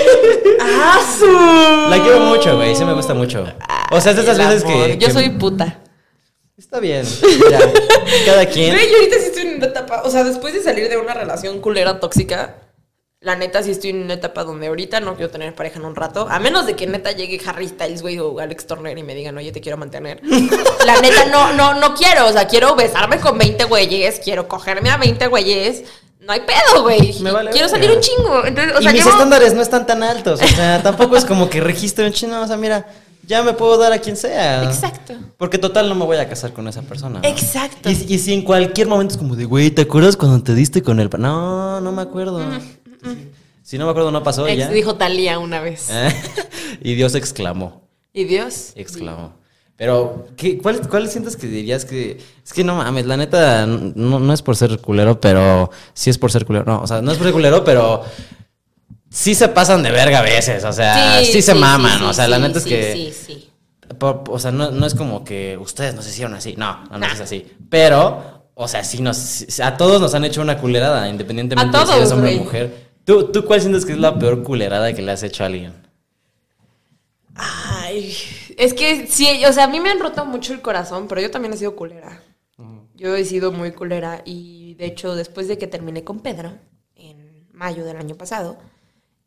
¡Ah, su! La quiero mucho, güey. Sí me gusta mucho. O sea, es de esas veces amor. que. Yo que- soy puta. Está bien. Mira, cada quien. Güey, yo ahorita sí estoy en una etapa. O sea, después de salir de una relación culera tóxica, la neta sí estoy en una etapa donde ahorita no quiero tener pareja en un rato. A menos de que neta llegue Harry Styles, güey, o Alex Turner y me digan, oye, te quiero mantener. la neta no, no, no quiero. O sea, quiero besarme con 20 güeyes, quiero cogerme a 20 güeyes. No hay pedo, güey. Vale quiero salir un chingo. Entonces, o y sea, mis llevo- estándares no están tan altos. O sea, tampoco es como que registre un chino. O sea, mira, ya me puedo dar a quien sea. Exacto. Porque total no me voy a casar con esa persona. ¿no? Exacto. Y, y si en cualquier momento es como de, güey, ¿te acuerdas cuando te diste con el... pa-?" No, no me acuerdo. Si no me acuerdo, no pasó Ex ya. dijo Talía una vez. Eh, y Dios exclamó. ¿Y Dios? Exclamó. Pero, ¿qué, cuál, ¿cuál sientes que dirías que.? Es que no mames, la neta, no, no es por ser culero, pero sí es por ser culero. No, o sea, no es por ser culero, pero sí se pasan de verga a veces. O sea, sí, se maman. sí, o sea, la sí, neta es que. Sí, sí. por- o sea, no, no es como que ustedes nos hicieron así. No, no, no es así. Pero, o sea, sí nos. a todos nos han hecho una culerada, independientemente A de si eres hombre o mujer. ¿Tú, ¿Tú cuál sientes que es la peor culerada que le has hecho a alguien? Ay, es que sí, o sea, a mí me han roto mucho el corazón, pero yo también he sido culera. Yo he sido muy culera y de hecho después de que terminé con Pedro, en mayo del año pasado,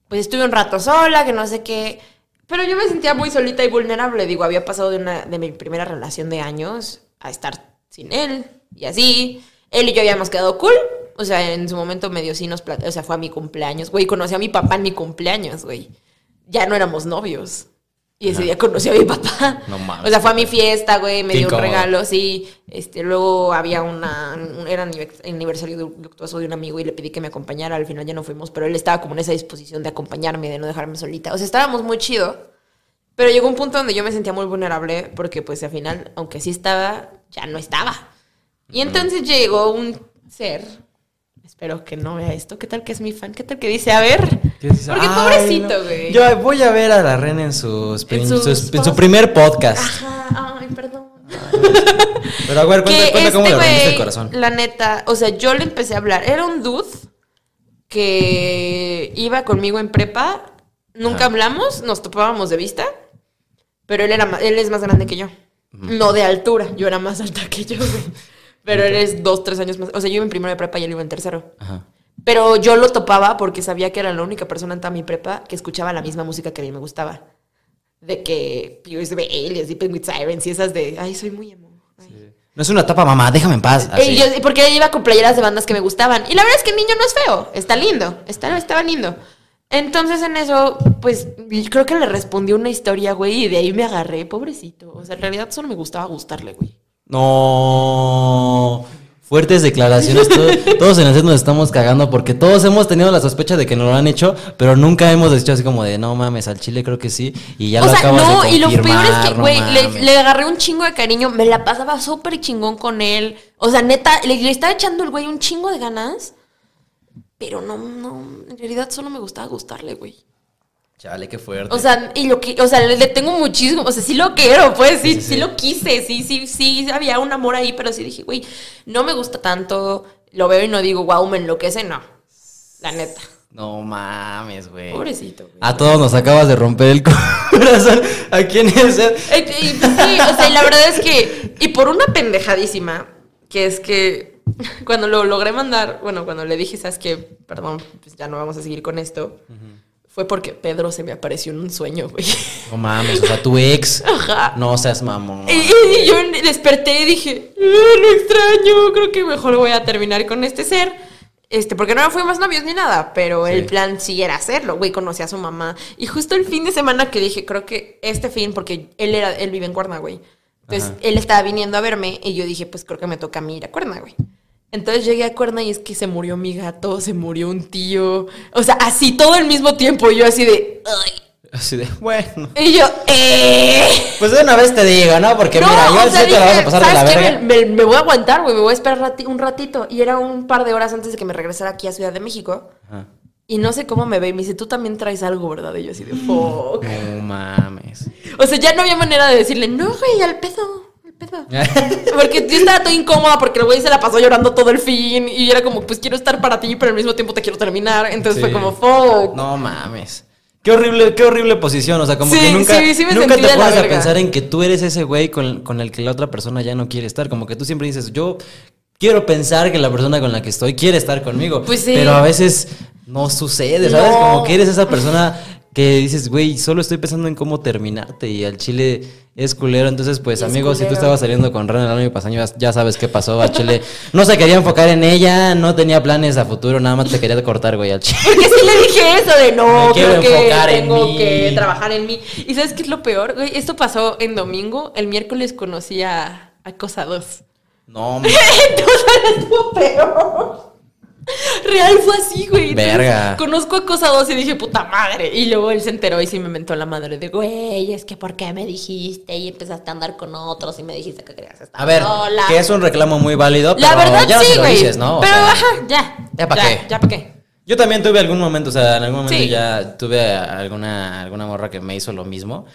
pues estuve un rato sola, que no sé qué, pero yo me sentía muy solita y vulnerable. Digo, había pasado de, una, de mi primera relación de años a estar sin él y así. Él y yo habíamos quedado cool. O sea, en su momento medio sí nos O sea, fue a mi cumpleaños. Güey, conocí a mi papá en mi cumpleaños, güey. Ya no éramos novios. Y ese Ajá. día conocí a mi papá. No mames. O sea, fue a mi fiesta, güey, me dio un regalo, sí. Este, luego había una, un- era anive- aniversario de- luctuoso de un amigo y le pedí que me acompañara. Al final ya no fuimos, pero él estaba como en esa disposición de acompañarme, de no dejarme solita. O sea, estábamos muy chido. Pero llegó un punto donde yo me sentía muy vulnerable porque pues al final, aunque sí estaba, ya no estaba. Y entonces llegó un ser, espero que no vea esto, ¿qué tal que es mi fan? ¿Qué tal que dice, a ver? Porque Ay, pobrecito, no. güey. Yo voy a ver a la Ren en, sus prim- En sus sus- en su primer podcast. Ajá, ay, perdón. Pero a ver, cuenta, cuenta cómo este le rompiste el corazón. La neta, o sea, yo le empecé a hablar. Era un dude que iba conmigo en prepa. Nunca Ajá. hablamos, nos topábamos de vista. Pero él, era, él es más grande que yo. No de altura, yo era más alta que yo. güey. Pero él es dos, tres años más. O sea, yo iba en primero de prepa y él iba en tercero. Ajá. Pero yo lo topaba porque sabía que era la única persona en toda mi prepa que escuchaba la misma música que a mí me gustaba. De que Pierce Bailey, Sleeping with Sirens y esas de, ay, soy muy emo. No es una tapa, mamá, déjame en paz. Así. Eh, yo- porque iba con playeras de bandas que me gustaban. Y la verdad es que el niño no es feo, está lindo, está, estaba lindo. Entonces en eso, pues creo que le respondí una historia, güey, y de ahí me agarré, pobrecito. O sea, en realidad solo me gustaba gustarle, güey. No. Fuertes declaraciones. todo- todos en el set nos estamos cagando porque todos hemos tenido la sospecha de que nos lo han hecho, pero nunca hemos dicho así como de no mames, al chile creo que sí. Y ya o lo sea, acabas no, de y lo peor es que, no güey, le, mames. le agarré un chingo de cariño, me la pasaba súper chingón con él. O sea, neta, le, le estaba echando el güey un chingo de ganas. Pero no, no, en realidad solo me gustaba gustarle, güey. Chale, qué fuerte. O sea, y lo que, o sea, le, tengo muchísimo, o sea, sí lo quiero, pues, sí, Sí, sí, sí, sí. lo quise, sí, sí, sí, había un amor ahí, pero sí dije, güey, no me gusta tanto, lo veo y no digo, wow, me enloquece, no, la neta, no mames, güey. pobrecito, güey. A todos nos acabas de romper el corazón. ¿A quién es? Sí, o sea, y la verdad es que, y por una pendejadísima, que es que cuando lo logré mandar, bueno, cuando le dije, sabes que, perdón, pues ya no vamos a seguir con esto, fue porque Pedro se me apareció en un sueño, güey. No mames, o sea, tu ex. Ajá. No seas mamón. Y, y yo desperté y dije, "Ah, lo extraño, creo que mejor voy a terminar con este ser. Este, porque no fuimos novios ni nada, pero Sí. el plan sí era hacerlo, güey, conocí a su mamá. Y justo el fin de semana que dije, creo que este fin, porque él era, él vive en Cuerna, güey. Entonces, Ajá. él estaba viniendo a verme y yo dije, pues creo que me toca a mí ir a Cuerna, güey. Entonces llegué a Cuerna y es que se murió mi gato, se murió un tío. O sea, así todo al mismo tiempo. Y yo así de, "Ay". Así de, bueno. Y yo, ¡eh! Pues de una vez te digo, ¿no? Porque mira, yo al te la vas a pasar de la ¿sabes qué? verga. Me, me- me voy a aguantar, güey. Me voy a esperar rati- un ratito. Y era un par de horas antes de que me regresara aquí a Ciudad de México. Ajá. Y no sé cómo me ve. Y me dice, tú también traes algo, ¿verdad? Y yo así de, fuck. No mames. O sea, ya no había manera de decirle, no, güey, al pedo. Pedo. Porque yo estaba todo incómoda porque el güey se la pasó llorando todo el fin. Y era como, pues quiero estar para ti, pero al mismo tiempo te quiero terminar. Entonces Sí. fue como, fuck. No mames. Qué horrible, qué horrible posición. O sea, como Sí, que nunca, sí, sí me nunca te pones a pensar en que tú eres ese güey con, con el que la otra persona ya no quiere estar. Como que tú siempre dices, yo quiero pensar que la persona con la que estoy quiere estar conmigo. Pues sí. Pero a veces no sucede, ¿sabes? No. Como que eres esa persona que dices, güey, solo estoy pensando en cómo terminarte y al chile es culero. Entonces, pues, Es amigos, si tú estabas saliendo con Ren el año pasado, ya, sabes qué pasó. Al chile no se quería enfocar en ella, no tenía planes a futuro, nada más te quería cortar, güey, al chile. Porque sí le dije eso de no, Me quiero creo que enfocar en tengo mí. que trabajar en mí. ¿Y sabes qué es lo peor? Güey, esto pasó en domingo. El miércoles conocí a, a Cosa 2. No, Entonces estuvo peor. Real fue así, güey. Entonces, Verga. Conozco a Cosa 2 y dije, puta madre. Y luego él se enteró y sí me mentó la madre de, güey, es que ¿por qué me dijiste? Y empezaste a andar con otros y me dijiste que querías estar A ver, sola. que es un reclamo muy válido, La pero verdad ya sí, lo güey. dices, ¿no? O Pero sea, ajá, ya. ¿Ya pa' qué? Ya pa' qué. Yo también tuve algún momento, o sea, en algún momento Sí. ya tuve alguna, alguna morra que me hizo lo mismo.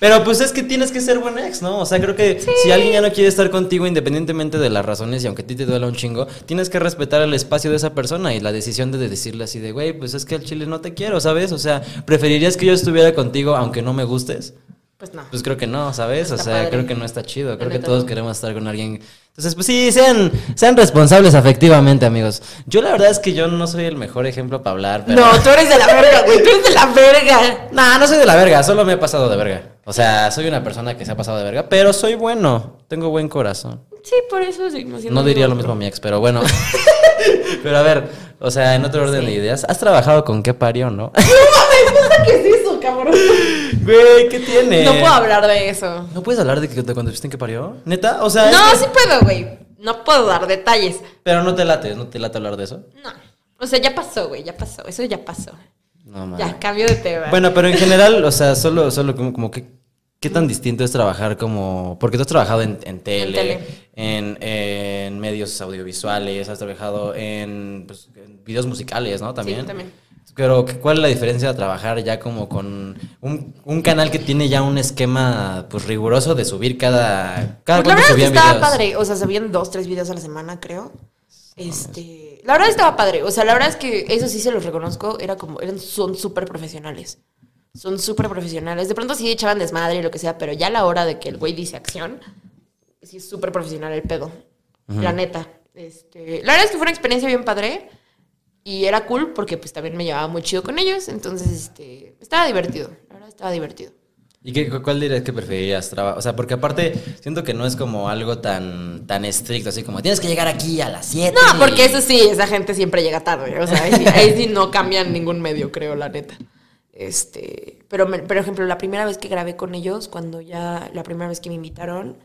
Pero pues es que tienes que ser buen ex, ¿no? O sea, creo que si alguien ya no quiere estar contigo, independientemente de las razones, y aunque a ti te duela un chingo, tienes que respetar el espacio de esa persona y la decisión de decirle así de, güey, pues es que al chile no te quiero, ¿sabes? O sea, ¿preferirías que yo estuviera contigo aunque no me gustes? Pues no. Pues creo que no, ¿sabes? No o sea, padre. creo que no está chido. Creo que todos no. queremos estar con alguien. Entonces, pues sí, sean, sean responsables afectivamente, amigos. Yo la verdad es que yo no soy el mejor ejemplo para hablar, pero... No, tú eres de la verga, güey. Tú eres de la verga. Nah, no soy de la verga, solo me he pasado de verga. O sea, soy una persona que se ha pasado de verga, pero soy bueno. Tengo buen corazón. Sí, por eso siendo No diría lo mismo a mi ex, pero bueno. pero a ver, o sea, en otro orden de ideas, ¿has trabajado con qué parió, no? ¿Qué es eso, cabrón? Güey, ¿qué tiene? No puedo hablar de eso. ¿No puedes hablar de, que, cuando viste en qué parió? ¿Neta? O sea, No, sí puedo, güey. No puedo dar detalles. pero no te late, ¿no te late hablar de eso? No. O sea, ya pasó, güey. Ya pasó. Eso ya pasó. No, mames. Ya, cambio de tema. Bueno, pero en general, o sea, solo, solo como, como que, ¿Qué tan distinto es trabajar como... Porque tú has trabajado en, en tele, tele. En, en medios audiovisuales, has trabajado en, pues, en videos musicales, ¿no? También. Sí, también. Pero, ¿qué- ¿cuál es la diferencia de trabajar ya como con un, un canal que tiene ya un esquema pues riguroso de subir cada... cada Pues la verdad es que subían estaba videos? padre. O sea, subían dos, tres videos a la semana, creo. Este. La verdad estaba padre. O sea, la verdad es que eso sí se los reconozco. Era como. Eran, son súper profesionales. Son súper profesionales. De pronto sí echaban desmadre y lo que sea, pero ya a la hora de que el güey dice acción, sí es súper profesional el pedo. La neta. Este, la verdad es que fue una experiencia bien padre. Y era cool porque pues también me llevaba muy chido con ellos. Entonces, este. Estaba divertido. La verdad estaba divertido. ¿Y qué, cu- cuál dirías que preferirías trabajar? O sea, porque aparte siento que no es como algo tan, tan estricto, así como tienes que llegar aquí a las 7. No, porque eso sí, esa gente siempre llega tarde. O sea, ahí sí, ahí sí no cambian ningún medio, creo, la neta. Este, pero me- por ejemplo, la primera vez que grabé con ellos, cuando ya, la primera vez que me invitaron,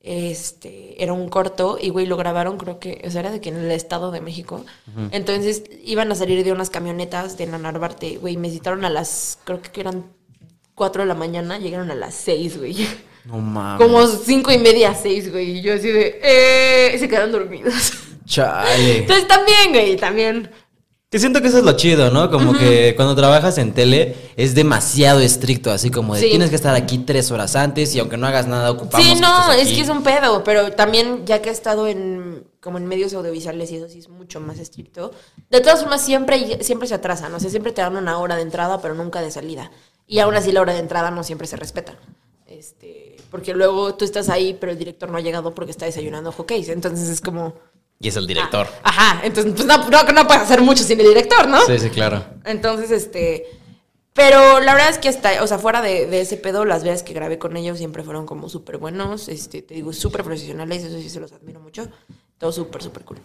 este, era un corto y güey, lo grabaron, creo que, o sea, era de que en el Estado de México. Entonces iban a salir de unas camionetas de la Narvarte, güey, me citaron a las, creo que eran 4 de la mañana, llegaron a las 6, güey. No mames. Como cinco y media, seis, güey. Y yo así de, eh, se quedaron dormidos. Chale. Entonces también, güey, también. Que siento que eso es lo chido, ¿no? Como que cuando trabajas en tele es demasiado estricto, así como de Sí. tienes que estar aquí tres horas antes y aunque no hagas nada ocupamos. Sí, que no, estés es que es un pedo, pero también ya que he estado en como en medios audiovisuales y eso sí es mucho más estricto. De todas formas siempre siempre se atrasan, o sea, siempre te dan una hora de entrada, pero nunca de salida. Y aún así la hora de entrada no siempre se respeta. Este, porque luego tú estás ahí, pero el director no ha llegado porque está desayunando hockeys, entonces es como Y es el director. Ah, ajá, entonces pues no, no, no puedes hacer mucho sin el director, ¿no? Sí, sí, claro. Entonces, este. Pero la verdad es que hasta, o sea, fuera de, de ese pedo, las veces que grabé con ellos siempre fueron como súper buenos, este, te digo, súper profesionales, eso sí se los admiro mucho. Todo súper, súper cool.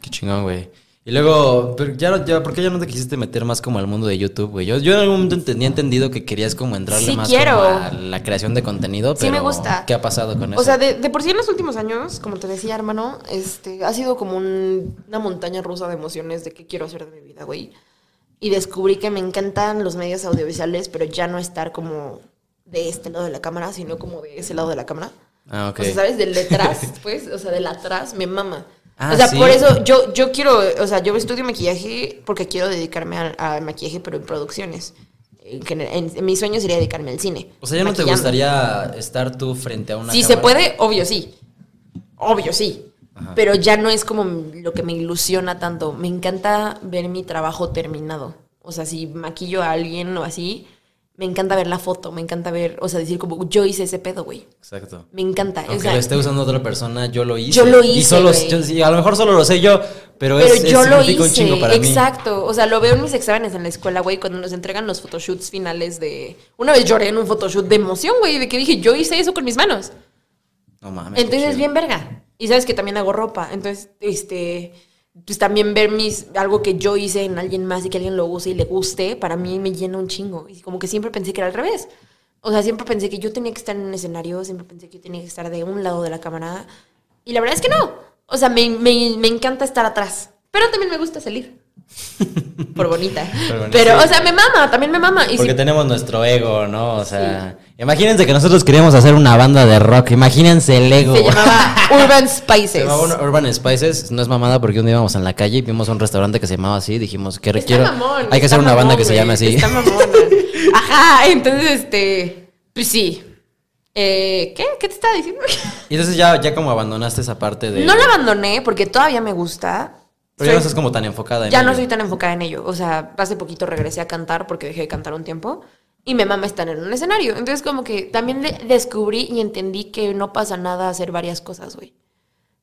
Qué chingón, güey. Y luego, pero ya, ya, ¿por qué ya no te quisiste meter más como al mundo de YouTube, güey? Yo, yo en algún momento tenía entendido que querías como entrarle Sí más quiero. como a la creación de contenido, Sí pero me gusta. ¿qué ha pasado con eso? O sea, de, de por sí en los últimos años, como te decía, hermano, este, ha sido como un- una montaña rusa de emociones de qué quiero hacer de mi vida, güey. Y descubrí que me encantan los medios audiovisuales, pero ya no estar como de este lado de la cámara, sino como de ese lado de la cámara. ah, ok. O sea, ¿sabes? Del detrás, pues, o sea, del atrás, me mama. Ah, o sea, ¿sí? por eso yo, yo quiero, o sea, yo estudio maquillaje porque quiero dedicarme al, al maquillaje, pero en producciones. En, en- en mi sueño sería dedicarme al cine. O sea, ¿ya no te gustaría estar tú frente a una Si se puede, obvio sí. Obvio sí. Pero ya no es como lo que me ilusiona tanto. Me encanta ver mi trabajo terminado. O sea, si maquillo a alguien o así, me encanta ver la foto, me encanta ver, o sea, decir como yo hice ese pedo, güey. Exacto. Me encanta. o Aunque sea, lo esté usando otra persona, yo lo hice. Yo lo Y hice, solo, güey. yo- sí, a lo mejor solo lo sé yo, pero, Pero es, yo es- lo significa un hice, chingo para mí. exacto. O sea, lo veo en mis exámenes en la escuela, güey, cuando nos entregan los photoshoots finales de... Una vez lloré en un photoshoot de emoción, güey, de que dije, yo hice eso con mis manos. No mames. Entonces, chido. bien verga. Y sabes que también hago ropa. Entonces, este... Pues también ver mis, algo que yo hice en alguien más y que alguien lo use y le guste, para mí me llena un chingo. Y como que siempre pensé que era al revés. O sea, siempre pensé que yo tenía que estar en un escenario, siempre pensé que yo tenía que estar de un lado de la cámara. Y la verdad es que no. O sea, me, me- me encanta estar atrás. Pero también me gusta salir. Por bonita. Por bonita, Pero, sí. o sea, me mama, también me mama. Y Porque si- tenemos nuestro ego, ¿no? O sea, imagínense que nosotros queríamos hacer una banda de rock. Imagínense el ego. se llamaba Urban Se Spices. llamaba un- Urban Spices, no es mamada porque un día íbamos en la calle y vimos un restaurante que se llamaba así, dijimos que Está quiero, mamón, hay que hacer una banda que se llame así. Está mamona. Ajá, entonces, este, pues sí. Eh, ¿Qué? ¿Qué te estaba diciendo? Y entonces ya, ya como abandonaste esa parte de... No la abandoné porque todavía me gusta. Pero ya no Soy- estás como tan enfocada en ya no soy tan enfocada en ello. O sea, hace poquito regresé a cantar porque dejé de cantar un tiempo. Y me mama estar en un escenario. Entonces, como que también de- descubrí y entendí que no pasa nada hacer varias cosas, güey.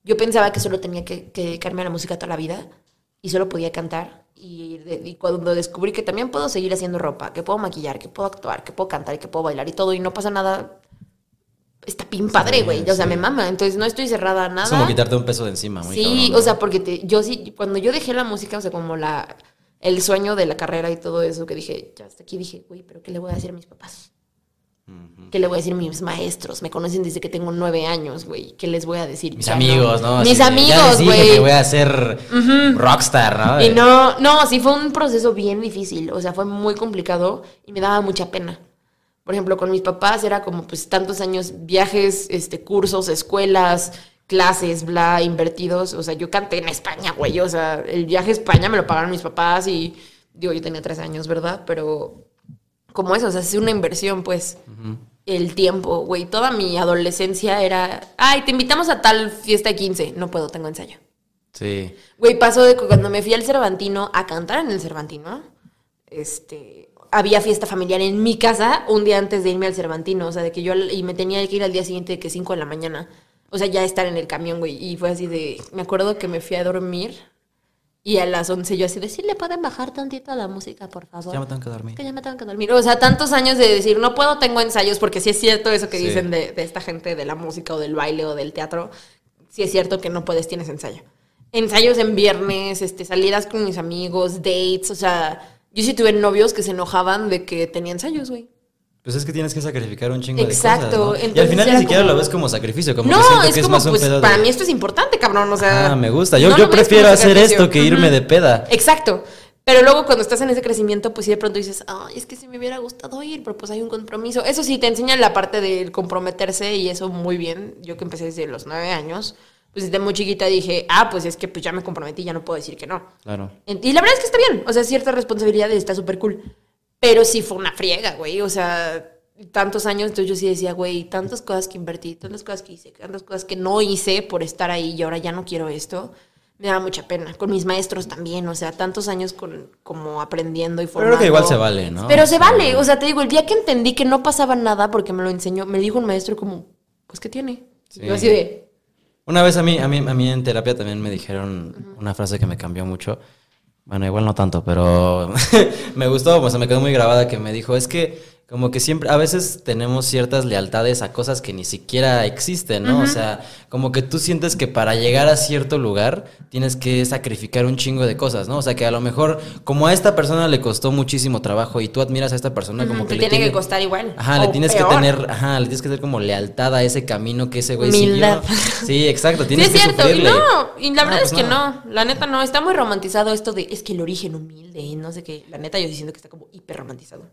Yo pensaba que solo tenía que, que dedicarme a la música toda la vida y solo podía cantar. Y, de- y cuando descubrí que también puedo seguir haciendo ropa, que puedo maquillar, que puedo actuar, que puedo cantar y que puedo bailar y todo, y no pasa nada, está bien padre, güey. O sea, sí. me mama. Entonces, no estoy cerrada a nada. Es como quitarte un peso de encima, muy Sí, cabrón, ¿no? o sea, porque te- yo sí, cuando yo dejé la música, o sea, como la, el sueño de la carrera y todo eso, que dije, ya hasta aquí dije, güey, pero ¿qué le voy a decir a mis papás? ¿Qué le voy a decir a mis maestros? Me conocen desde que tengo nueve años, güey. ¿Qué les voy a decir? Mis Ya amigos, ¿no? Mis ya les amigos, güey. que voy a ser rockstar, ¿no? Y no, no, sí fue un proceso bien difícil. O sea, fue muy complicado y me daba mucha pena. Por ejemplo, con mis papás era como pues tantos años, viajes, este, cursos, escuelas, clases, bla, invertidos. O sea, yo canté en España, güey. O sea, el viaje a España me lo pagaron mis papás y digo, yo tenía tres años, ¿verdad? Pero como eso, o sea, es una inversión, pues. El tiempo, güey. Toda mi adolescencia era, ay, te invitamos a tal fiesta de 15. No puedo, tengo ensayo. Sí. Güey, pasó de cuando me fui al Cervantino a cantar en el Cervantino, este, había fiesta familiar en mi casa un día antes de irme al Cervantino, o sea, de que yo, y me tenía que ir al día siguiente de que 5 de la mañana, o sea, ya estar en el camión, güey, y fue así de, me acuerdo que me fui a dormir y a las 11 yo así de, sí, le pueden bajar tantito la música, por favor. Ya me tengo que dormir. Que ya me tengo que dormir. O sea, tantos años de decir, no puedo, tengo ensayos, porque sí es cierto eso que Sí. dicen de, de esta gente de la música o del baile o del teatro. Sí es cierto que no puedes, tienes ensayo. Ensayos en viernes, este, salidas con mis amigos, dates, o sea, yo sí tuve novios que se enojaban de que tenía ensayos, güey. Pues es que tienes que sacrificar un chingo Exacto, de cosas. ¿no? Y al entonces final ni siquiera como- lo ves como sacrificio, como que No, siento es que es como, más un pues, pedo de. para mí esto es importante, cabrón, o sea... Ah, me gusta. Yo, no prefiero hacer esto que irme de peda. Exacto. Pero luego cuando estás en ese crecimiento, pues sí de pronto dices, ay, es que sí me hubiera gustado ir, pero pues hay un compromiso. Eso sí, te enseñan la parte del comprometerse y eso muy bien. Yo que empecé desde los nueve años, pues desde muy chiquita dije, ah, pues es que pues ya me comprometí, ya no puedo decir que no. Claro. Y la verdad es que está bien, o sea, cierta responsabilidad está súper cool. Pero sí fue una friega, güey, o sea, tantos años, entonces yo sí decía, güey, tantas cosas que invertí, tantas cosas que hice, tantas cosas que no hice por estar ahí y ahora ya no quiero esto. Me daba mucha pena. Con mis maestros también, o sea, tantos años con, como aprendiendo y Pero formando. creo que igual se vale, ¿no? Pero se vale, o sea, te digo, el día que entendí que no pasaba nada porque me lo enseñó, me dijo un maestro como, pues, ¿qué tiene? Sí. Yo así de, Una vez a mí, a mí, a mí en terapia también me dijeron una frase que me cambió mucho. Bueno, igual no tanto, pero me gustó, o sea, me quedó muy grabada que me dijo, es que como que siempre, a veces tenemos ciertas lealtades a cosas que ni siquiera existen, ¿no? O sea, como que tú sientes que para llegar a cierto lugar tienes que sacrificar un chingo de cosas, ¿no? O sea, que a lo mejor como a esta persona le costó muchísimo trabajo y tú admiras a esta persona como "Ujú, que te le tiene que costar igual. Ajá, le tienes peor". que tener, ajá, le tienes que tener como lealtad a ese camino que ese güey siguió. Sí, exacto, Sí, tienes es que cierto. Y no, y la verdad pues es que no. no. La neta no. Está muy romantizado esto de es que el origen humilde y no sé qué. La neta yo sí siento que está como hiper romantizado.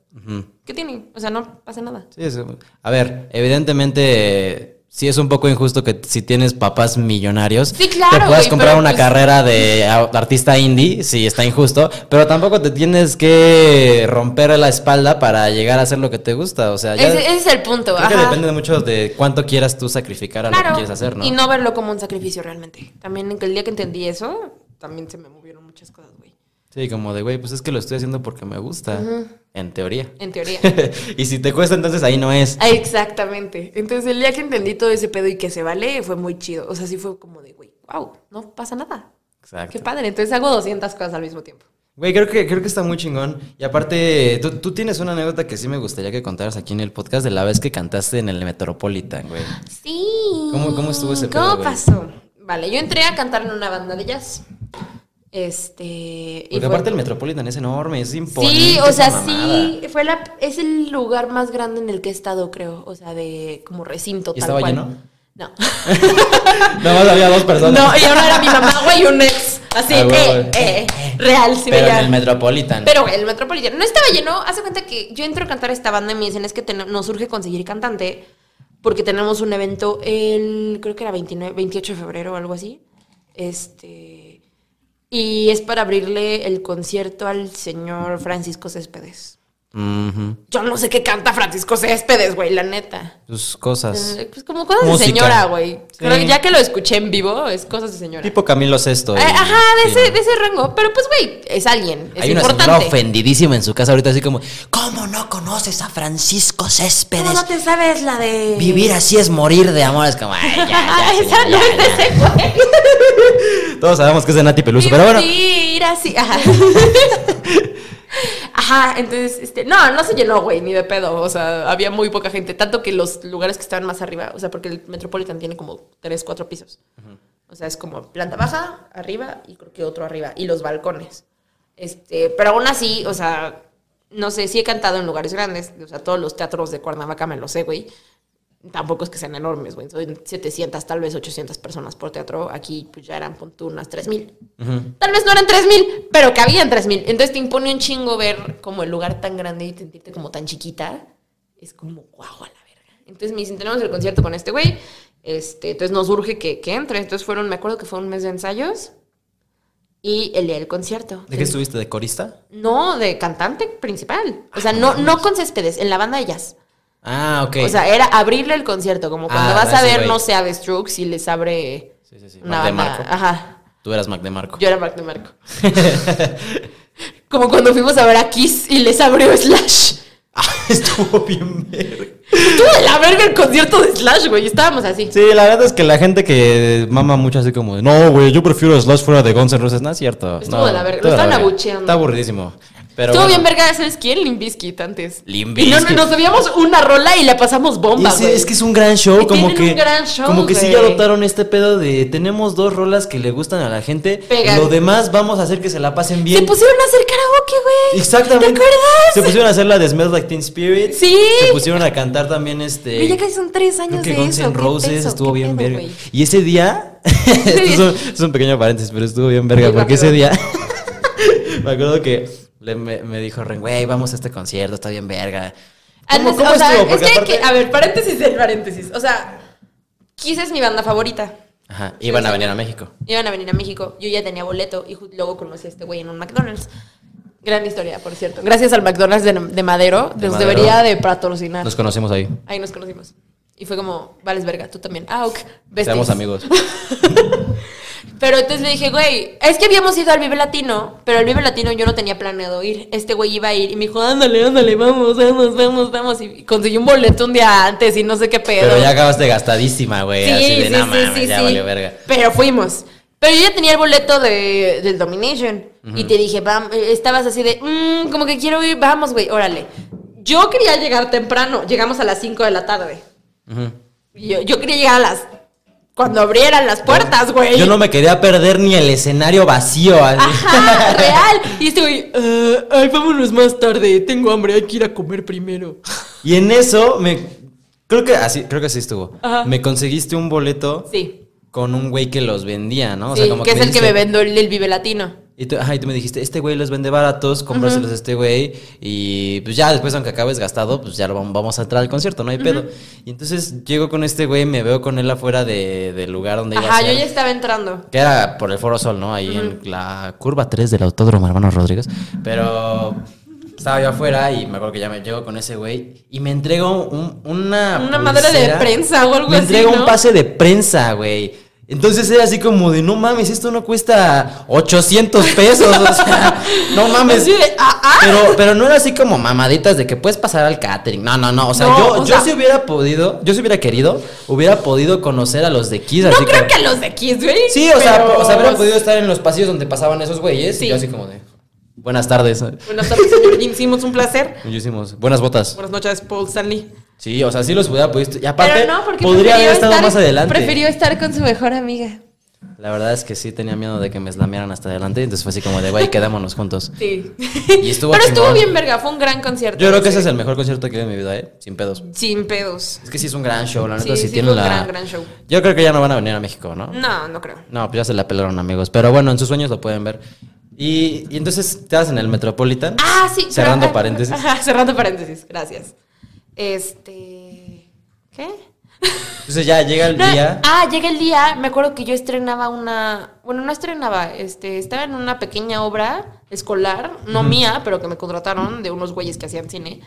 ¿Qué tiene? O sea, no pasa nada. Sí, es- a ver, evidentemente sí es un poco injusto que si tienes papás millonarios Sí, claro, te puedas comprar una pues- carrera de artista indie, sí está injusto, pero tampoco te tienes que romper la espalda para llegar a hacer lo que te gusta, o sea, ya Ese, ese es el punto. creo que ajá. depende mucho de cuánto quieras tú sacrificar a lo que quieres hacer, ¿no? Y no verlo como un sacrificio realmente. También el día que entendí eso, también se me movieron muchas cosas. Sí, como de, güey, pues es que lo estoy haciendo porque me gusta, en teoría. En teoría. y si te cuesta, entonces ahí no es. Ah, Exactamente. Entonces el día que entendí todo ese pedo y que se vale, fue muy chido. O sea, sí fue como de, güey, wow, no pasa nada. Exacto. Qué padre. Entonces hago 200 cosas al mismo tiempo. Güey, creo que, creo que está muy chingón. Y aparte, tú, tú tienes una anécdota que sí me gustaría que contaras aquí en el podcast de la vez que cantaste en el Metropolitan, güey. Sí. ¿Cómo- cómo estuvo ese pedo, ¿Cómo güey? pasó? Vale, yo entré a cantar en una banda de jazz. Este. y Porque fue- aparte el Metropolitan es enorme, es imponente. Sí, o sea, sí. Fue la, es el lugar más grande en el que he estado, creo. O sea, de como recinto. ¿Y tal estaba cual. lleno? No. Nada más había dos personas. No, y ahora era mi mamá, güey, y un ex. Así, Ah, güey, eh, güey. eh, real, sí Pero veía. en el Metropolitan. Pero güey, el Metropolitan no estaba lleno. Hace cuenta que yo entro a cantar esta banda y me dicen es que nos urge conseguir cantante porque tenemos un evento el, creo que era 29, 28 de febrero o algo así. Este. Y es para abrirle el concierto al señor Francisco Céspedes. Yo no sé qué canta Francisco Céspedes, güey, la neta. Tus cosas. Eh, Pues como cosas Música. de señora, güey. Sí. Creo que ya que lo escuché en vivo, es cosas de señora. Tipo Camilo Sesto. Eh, ajá, de, ese, de ese rango. Pero pues, güey, es alguien. Es Hay una importante. señora ofendidísima en su casa ahorita, así como, ¿cómo no conoces a Francisco Céspedes? ¿Cómo no te sabes la de. Vivir así es morir de amor. Es como, ay, ya, ya, señora, esa no ya, es ese güey. Todos sabemos que es de Nati Peluso, pero bueno. Vivir así. Ajá. Ajá, entonces, este, no, no se llenó, güey, ni de pedo. O sea, había muy poca gente. Tanto que los lugares que estaban más arriba, o sea, porque el Metropolitan tiene como tres, cuatro pisos. O sea, es como planta baja, arriba y creo que otro arriba. Y los balcones. Este, pero aún así, o sea, no sé, sí he cantado en lugares grandes. O sea, todos los teatros de Cuernavaca me lo sé, güey. Tampoco es que sean enormes, güey. Son 700, tal vez 800 personas por teatro. Aquí, pues ya eran, pon tú, unas 3000. Tal vez no eran 3000, pero cabían 3000. Entonces te impone un chingo ver como el lugar tan grande y sentirte como tan chiquita. es como, guau, a la verga. Entonces me dicen, tenemos el concierto con este güey. Este, entonces nos urge que, que entre. Entonces fueron, me acuerdo que fue un mes de ensayos y el día del concierto. ¿De qué estuviste? ¿De corista? No, de cantante principal. O sea, no, no con Céspedes, en la banda de jazz. Ah, ok. O sea, era abrirle el concierto, como cuando Ah, vas a ver, no sé, a The Strokes y les abre sí, sí, sí. Mac de. Marco. Ajá. Tú eras Mac de Marco. Yo era Mark de Marco. como cuando fuimos a ver a Kiss y les abrió Slash. Ah, estuvo bien verga. Estuvo de la verga el concierto de Slash, güey. Estábamos así. Sí, la verdad es que la gente que mama mucho así como de, no, güey, yo prefiero Slash fuera de Guns N' Roses. No es cierto. Estuvo no, de la verga, lo estaban abucheando. Está aburridísimo. Pero Estuvo bueno. bien verga, ¿sabes quién? Limp Bizkit antes. Y no, Bizkit. nos sabíamos una rola y le pasamos bomba, sí, güey. es que es un gran show, Y como que, un gran show, como que sí güey. ya adoptaron este pedo de tenemos dos rolas que le gustan a la gente, Pegan. lo demás vamos a hacer que se la pasen bien. Se pusieron a hacer karaoke, güey. Exactamente. ¿Te acuerdas? Se pusieron a hacer la de Smells Like Teen Spirit. Sí. Se pusieron a cantar también este. Güey, ya casi son tres años Creo que de Guns eso. N' ¿qué Roses peso? estuvo ¿Qué bien pedo, verga. Y ese día. esto es, un, es un pequeño paréntesis, pero estuvo bien verga. Sí, porque rápido. ese día. me acuerdo que le- me, me dijo Ren, güey, vamos a este concierto, está bien verga. ¿Cómo, o sea, estuvo? es que, aparte- que- a ver, paréntesis del paréntesis. O sea, Kiss es mi banda favorita. Ajá, iban a venir a México. Iban a venir a México. Yo ya tenía boleto y luego conocí a este güey en un McDonald's. Gran historia, por cierto. Gracias al McDonald's de, de Madero. De nos Madero. debería de patrocinar. Nos conocimos ahí. Ahí nos conocimos. Y fue como, vales verga, tú también. Ah, ok. besties. Seamos amigos. Pero entonces le dije, güey, es que habíamos ido al Vive Latino, pero al Vive Latino yo no tenía planeado ir. Este güey iba a ir y me dijo, ándale, ándale, vamos, vamos, vamos, vamos. Y conseguí un boleto un día antes y no sé qué pedo. Pero ya acabaste gastadísima, güey. Sí, así de sí, "No sí, sí, ya sí. valió verga. Pero fuimos. Pero yo ya tenía el boleto de, del Domination. Y te dije, "Vam- eh, estabas así de, "Mm, como que quiero ir, vamos, güey, órale. Yo quería llegar temprano. Llegamos a las 5 de la tarde. Yo, yo quería llegar a las. Cuando abrieran las puertas, güey. Yo no me quería perder ni el escenario vacío. así. Ajá, real. Y este güey, "Ah, ay, vámonos más tarde. Tengo hambre, hay que ir a comer primero. Y en eso me creo que así, creo que así estuvo. Ajá. Me conseguiste un boleto Sí. con un güey que los vendía, ¿no? O sí, sea, como que es el que me vendo el, el Vive Latino. Y tú, ajá, y tú me dijiste, este güey los vende baratos, cómpraselos a este güey. Y pues ya después, aunque acabes gastado, pues ya lo vamos, vamos a entrar al concierto, no hay pedo. Y entonces llego con este güey, me veo con él afuera de- del lugar donde iba a Ajá, yo ya estaba entrando. Que era por el Foro Sol, ¿no? Ahí en la curva 3 del Autódromo Hermanos Rodríguez. Pero estaba yo afuera y me acuerdo que ya me llego con ese güey y me entrega un- una. Una madre de pulsera. prensa o algo Me así, entrega un ¿no? pase de prensa, güey. Entonces era así como de, no mames, esto no cuesta 800 pesos, o sea, no mames. De, ah, ah. Pero, pero no era así como mamaditas de que puedes pasar al catering. No, no, no. O sea, No, yo, o yo sea- si hubiera podido, yo si hubiera querido, hubiera podido conocer a los de Kiss. No así creo que los de Kiss, güey. Sí, o sea, o sea, hubiera podido estar en los pasillos donde pasaban esos güeyes. Sí. Y yo así como de, buenas tardes. Buenas tardes, señor Jim Simmons, un placer. Hicimos, buenas botas. Buenas noches, Paul Stanley. Sí, o sea, sí los hubiera podido. Y aparte, Pero no, porque podría haber estado estar- más adelante. Prefirió estar con su mejor amiga. La verdad es que sí tenía miedo de que me slamearan hasta adelante. Entonces fue así como de, güey, quedémonos juntos. Sí. Y estuvo Pero estuvo bien verga, fue un gran concierto. Yo creo que ese es el mejor concierto que he en mi vida, ¿eh? Sin pedos. Sin pedos. Es que sí es un gran show, la neta. Sí, Sí, sí, tiene la. gran, gran show. Yo creo que ya no van a venir a México, ¿no? No, no creo. No, pues ya se la pelaron amigos. Pero bueno, en sus sueños lo pueden ver. Y, y entonces te en el Metropolitan. Ah, sí. Cerrando pero- paréntesis. Ajá, cerrando paréntesis, gracias. Este. ¿Qué? Entonces ya llega el No, día. Ah, llega el día, me acuerdo que yo estrenaba una, bueno, no estrenaba, este, estaba en una pequeña obra escolar, no mía, pero que me contrataron de unos güeyes que hacían cine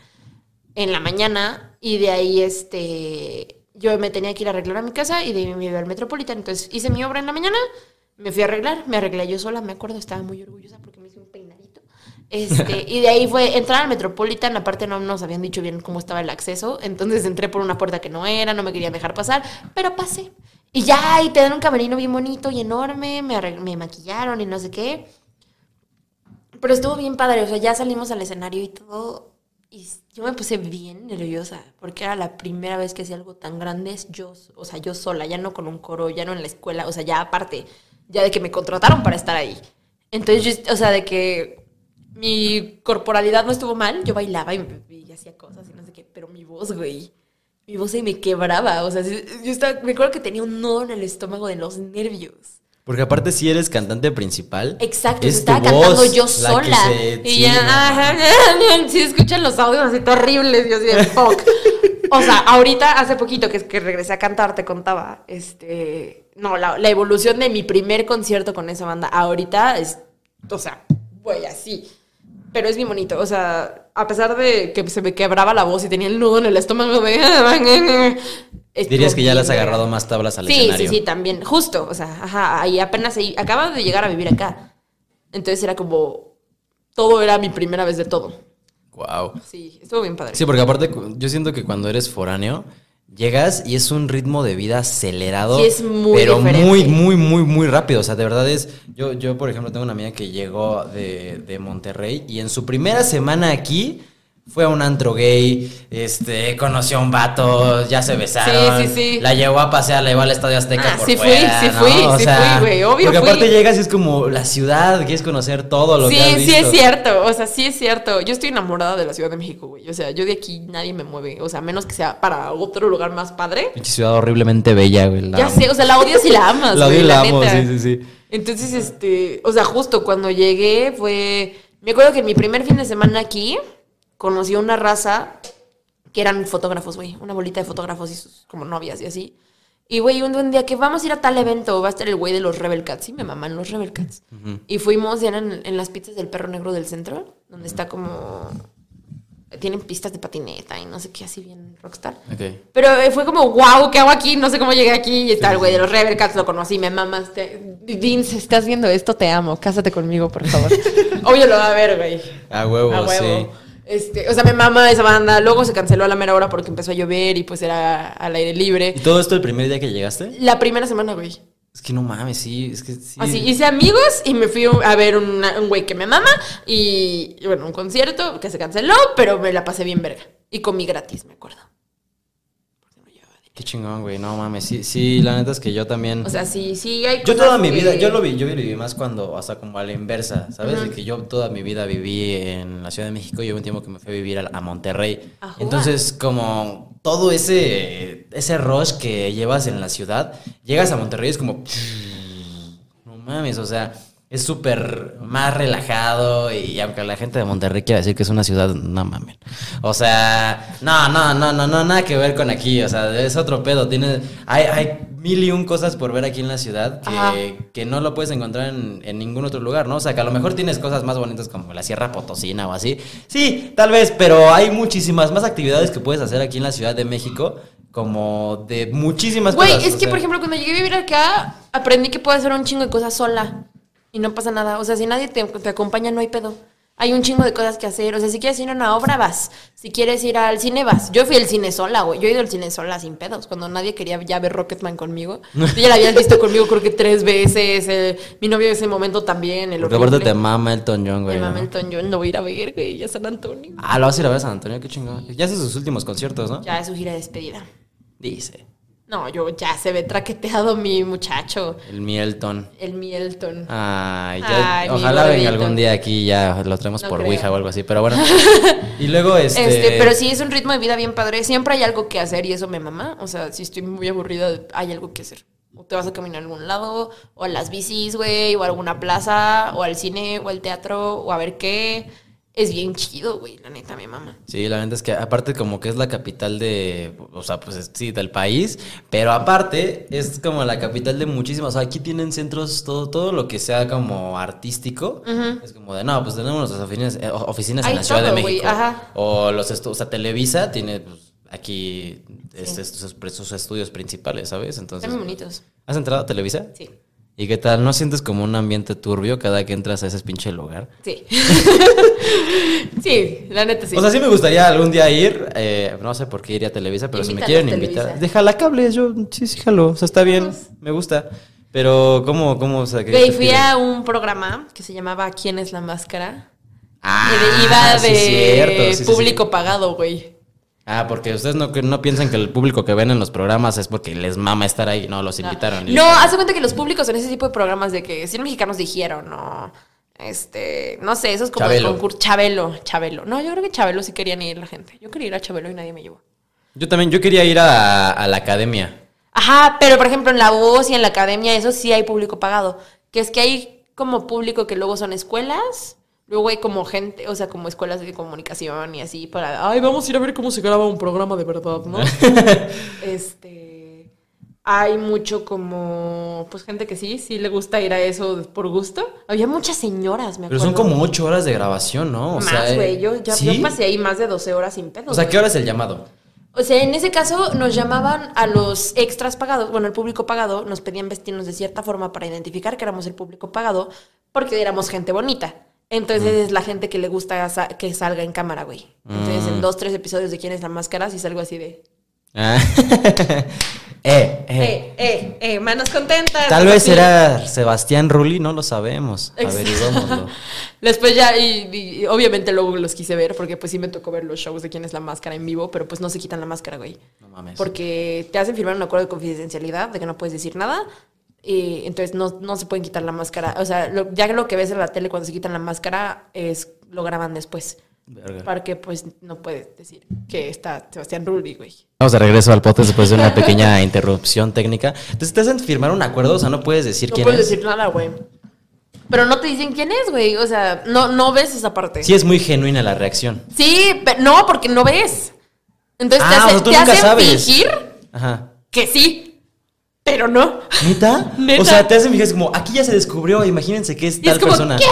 en la mañana y de ahí, este, yo me tenía que ir a arreglar a mi casa y de ahí me iba al Metropolitan, entonces hice mi obra en la mañana, me fui a arreglar, me arreglé yo sola, me acuerdo, estaba muy orgullosa porque me hice un peinadito. Este, y de ahí fue entrar al Metropolitan, aparte no nos habían dicho bien cómo estaba el acceso, entonces entré por una puerta que no era, no me querían dejar pasar, pero pasé. Y ya, y te dan un camerino bien bonito y enorme, me, me maquillaron y no sé qué. Pero estuvo bien padre, o sea, ya salimos al escenario y todo, y yo me puse bien nerviosa, porque era la primera vez que hacía algo tan grande, yo, o sea, yo sola, ya no con un coro, ya no en la escuela, o sea, ya aparte, ya de que me contrataron para estar ahí. Entonces, yo, o sea, de que mi corporalidad no estuvo mal, yo bailaba y, y hacía cosas y no sé qué, pero mi voz, güey, mi voz se me quebraba, o sea, yo estaba, me acuerdo que tenía un nudo en el estómago de los nervios. Porque aparte si eres cantante principal. Exacto, es estaba cantando voz yo sola. se- y sí, ya, ajá, sí, escuchan los audios así terribles, yo así de fuck. O sea, ahorita, hace poquito que, que regresé a cantar, te contaba, este, no, la, la evolución de mi primer concierto con esa banda, ahorita es, o sea, güey, así. Pero es bien bonito, o sea, a pesar de que se me quebraba la voz y tenía el nudo en el estómago de... Dirías que ya le has agarrado más tablas al Sí, escenario. sí, sí, también. Justo, o sea, ajá, ahí apenas ahí, acaba de llegar a vivir acá. Entonces era como, todo era mi primera vez de todo. Wow. Sí, estuvo bien padre. Sí, porque aparte yo siento que cuando eres foráneo, llegas y es un ritmo de vida acelerado. Sí, es muy Pero diferente. muy, muy, muy, muy rápido. O sea, de verdad es. Yo, yo por ejemplo, tengo una amiga que llegó de, de Monterrey y en su primera semana aquí. Fue a un antro gay, este, conoció a un vato, ya se besaron. Sí, sí, sí. La llevó a pasear, la llevó al Estadio Azteca Ah, por sí fui, fuera, sí ¿no? fui, O sí sea, fui, güey, obvio Porque fui. aparte llegas y es como la ciudad, quieres conocer todo lo Sí, que has visto. sí es cierto, o sea, sí es cierto. Yo estoy enamorada de la Ciudad de México, güey. O sea, yo de aquí nadie me mueve. O sea, menos que sea para otro lugar más padre. Pinche ciudad horriblemente bella, güey. la Ya amo. sé, o sea, la odias y la amas, La odio y la amo, neta. sí, sí, sí. Entonces, este, o sea, justo cuando llegué fue, me acuerdo que mi primer fin de semana aquí conocí a una raza que eran fotógrafos, güey, una bolita de fotógrafos y sus como novias y así. Y güey, un buen día que vamos a ir a tal evento, va a estar el güey de los Rebel Cats, sí, me maman los Rebel Cats. Y fuimos, y eran en, las pizzas del perro negro del centro, donde está como tienen pistas de patineta y no sé qué, así bien rockstar. Ok. Pero eh, fue como, wow, ¿qué hago aquí? No sé cómo llegué aquí. Y está el güey de los Rebel Cats, lo conocí, me mamas. Te... Vince, estás viendo esto, te amo. Cásate conmigo, por favor. Obvio lo va a ver, güey. A huevo, A huevo. sí. Este, o sea, me mama esa banda. Luego se canceló a la mera hora porque empezó a llover y pues era al aire libre. ¿Y todo esto el primer día que llegaste? La primera semana, güey. Es que no mames, sí, es que sí. Así, hice amigos y me fui a ver una- un güey que me mama y, y bueno, un concierto que se canceló, pero me la pasé bien verga. Y comí gratis, me acuerdo. Qué chingón, güey, no mames, sí, sí, la neta es que yo también... O sea, sí, sí hay yo toda mi vida, yo lo vi, yo viví más cuando, hasta como a la inversa, ¿sabes? De que yo toda mi vida viví en la Ciudad de México y hubo un tiempo que me fui a vivir a, a Monterrey. Ajá. Entonces, como todo ese, ese rush que llevas en la ciudad, llegas a Monterrey y es como... No mames, o sea, es súper más relajado y aunque la gente de Monterrey quiera decir que es una ciudad, no mames. O sea, no, no, no, no, no, nada que ver con aquí, o sea, es otro pedo. Tiene, hay, hay mil y un cosas por ver aquí en la ciudad que, que no lo puedes encontrar en, en ningún otro lugar, ¿no? O sea, que a lo mejor tienes cosas más bonitas como la Sierra Potosina o así. Sí, tal vez, pero hay muchísimas más actividades que puedes hacer aquí en la Ciudad de México. Como de muchísimas Güey, cosas. es o que, sea. por ejemplo, cuando llegué a vivir acá, aprendí que puedo hacer un chingo de cosas sola. Y no pasa nada. O sea, si nadie te, te acompaña, no hay pedo. Hay un chingo de cosas que hacer. O sea, si quieres ir a una obra, vas. Si quieres ir al cine, vas. Yo fui al cine sola, güey. Yo he ido al cine sola sin pedos. Cuando nadie quería ya ver Rocketman conmigo. Tú ya la habías visto conmigo, creo que tres veces. mi novio en ese momento también. El Porque aparte te mama Elton John, güey. Me ¿no? mama Elton John, lo voy a ir a ver, güey, a San Antonio. Ah, lo vas a ir a ver a San Antonio, qué chingón. Ya hace sus últimos conciertos, ¿no? Ya es su gira de despedida. Dice. No, yo ya se ve traqueteado mi muchacho, El Mielton. el Mielton. Ay, ya, Ay, ojalá venga algún día aquí ya lo traemos No por creo. Ouija o algo así, pero bueno. y luego este, Este, pero sí es un ritmo de vida bien padre. Siempre hay algo que hacer y eso me mama. O sea, si estoy muy aburrida, hay algo que hacer. O te vas a caminar a algún lado, o a las bicis, güey, o a alguna plaza, o al cine, o al teatro, o a ver qué. Es bien chido, güey, la neta me mama. Sí, la verdad es que aparte como que es la capital de, o sea, pues es- sí, del país, pero aparte es como la capital de muchísimas, o sea, aquí tienen centros, todo, todo lo que sea como artístico, es como de, no, pues tenemos nuestras oficinas, eh, oficinas en la Ciudad de México, ajá. o los, estu- o sea, Televisa tiene pues, aquí este, sus, sus estudios principales, ¿sabes? Entonces, Están muy bonitos. ¿has entrado a Televisa? Sí. ¿Y qué tal? ¿No sientes como un ambiente turbio cada que entras a ese pinche lugar? Sí. sí, la neta sí. O sea, sí me gustaría algún día ir. eh, no sé por qué iría a Televisa, pero si me quieren Televisa. invitar. Déjala cables, yo sí, sí, jalo. O sea, está bien, me gusta. Pero, ¿cómo, cómo, o sea, Güey, fui a un programa que se llamaba ¿Quién es la máscara? Ah, Y de- iba sí, de cierto, sí, sí, sí. público pagado, güey. Ah, porque ustedes no, que no piensan que el público que ven en los programas es porque les mama estar ahí. No, los invitaron. y- No, hace cuenta que los públicos en ese tipo de programas de que 100 mexicanos dijeron, no, este, no sé, eso es como Chabelo. el concurso. Chabelo, Chabelo. No, yo creo que Chabelo sí querían ir la gente. Yo quería ir a Chabelo y nadie me llevó. Yo también, yo quería ir a, a la academia. Ajá, pero por ejemplo en la voz y en la academia, eso sí hay público pagado. Que es que hay como público que luego son escuelas, luego hay como gente, o sea, como escuelas de comunicación y así para, ay, vamos a ir a ver cómo se graba un programa de verdad, ¿no? este, hay mucho como, pues gente que sí, sí le gusta ir a eso por gusto. Había muchas señoras, me Pero acuerdo. son como ocho horas de grabación, ¿no? O Más, sea, eh, güey, yo, ya, ¿sí? yo pasé ahí más de 12 horas sin pedo. O sea. ¿qué hora es el llamado? O sea, en ese caso nos llamaban a los extras pagados, bueno, el público pagado, nos pedían vestirnos de cierta forma para identificar que éramos el público pagado, porque éramos gente bonita. Entonces es la gente que le gusta que salga en cámara, güey. Entonces en dos, tres episodios de quién es la máscara, si salgo así de... Ah. eh, eh. Eh, eh, eh, manos contentas. Tal vez así. era Sebastián Rulli, no lo sabemos. Averiguémoslo. Después ya, y, y obviamente luego los quise ver, porque pues sí me tocó ver los shows de quién es la máscara en vivo, pero pues no se quitan la máscara, güey. No mames. Porque te hacen firmar un acuerdo de confidencialidad de que no puedes decir nada. Y entonces no, no se pueden quitar la máscara. O sea, lo- ya lo que ves en la tele cuando se quitan la máscara es lo graban después. Verga. Para que pues no puedes decir que está Sebastián Rulli, güey. Vamos de regreso al podcast después de una pequeña interrupción técnica. Entonces te hacen firmar un acuerdo, o sea, no puedes decir No quién puedes es. decir nada, güey. Pero no te dicen quién es, güey. O sea, no, no ves esa parte. Sí es muy genuina la reacción. Sí, pero no, porque no ves. Entonces te, Ah, o hace- sea, tú te nunca hacen sabes. fingir Ajá. que sí, pero no. ¿Neta? Neta. O sea, te hacen fijar como, aquí ya se descubrió, imagínense que es Y tal es como, persona. ¿qué?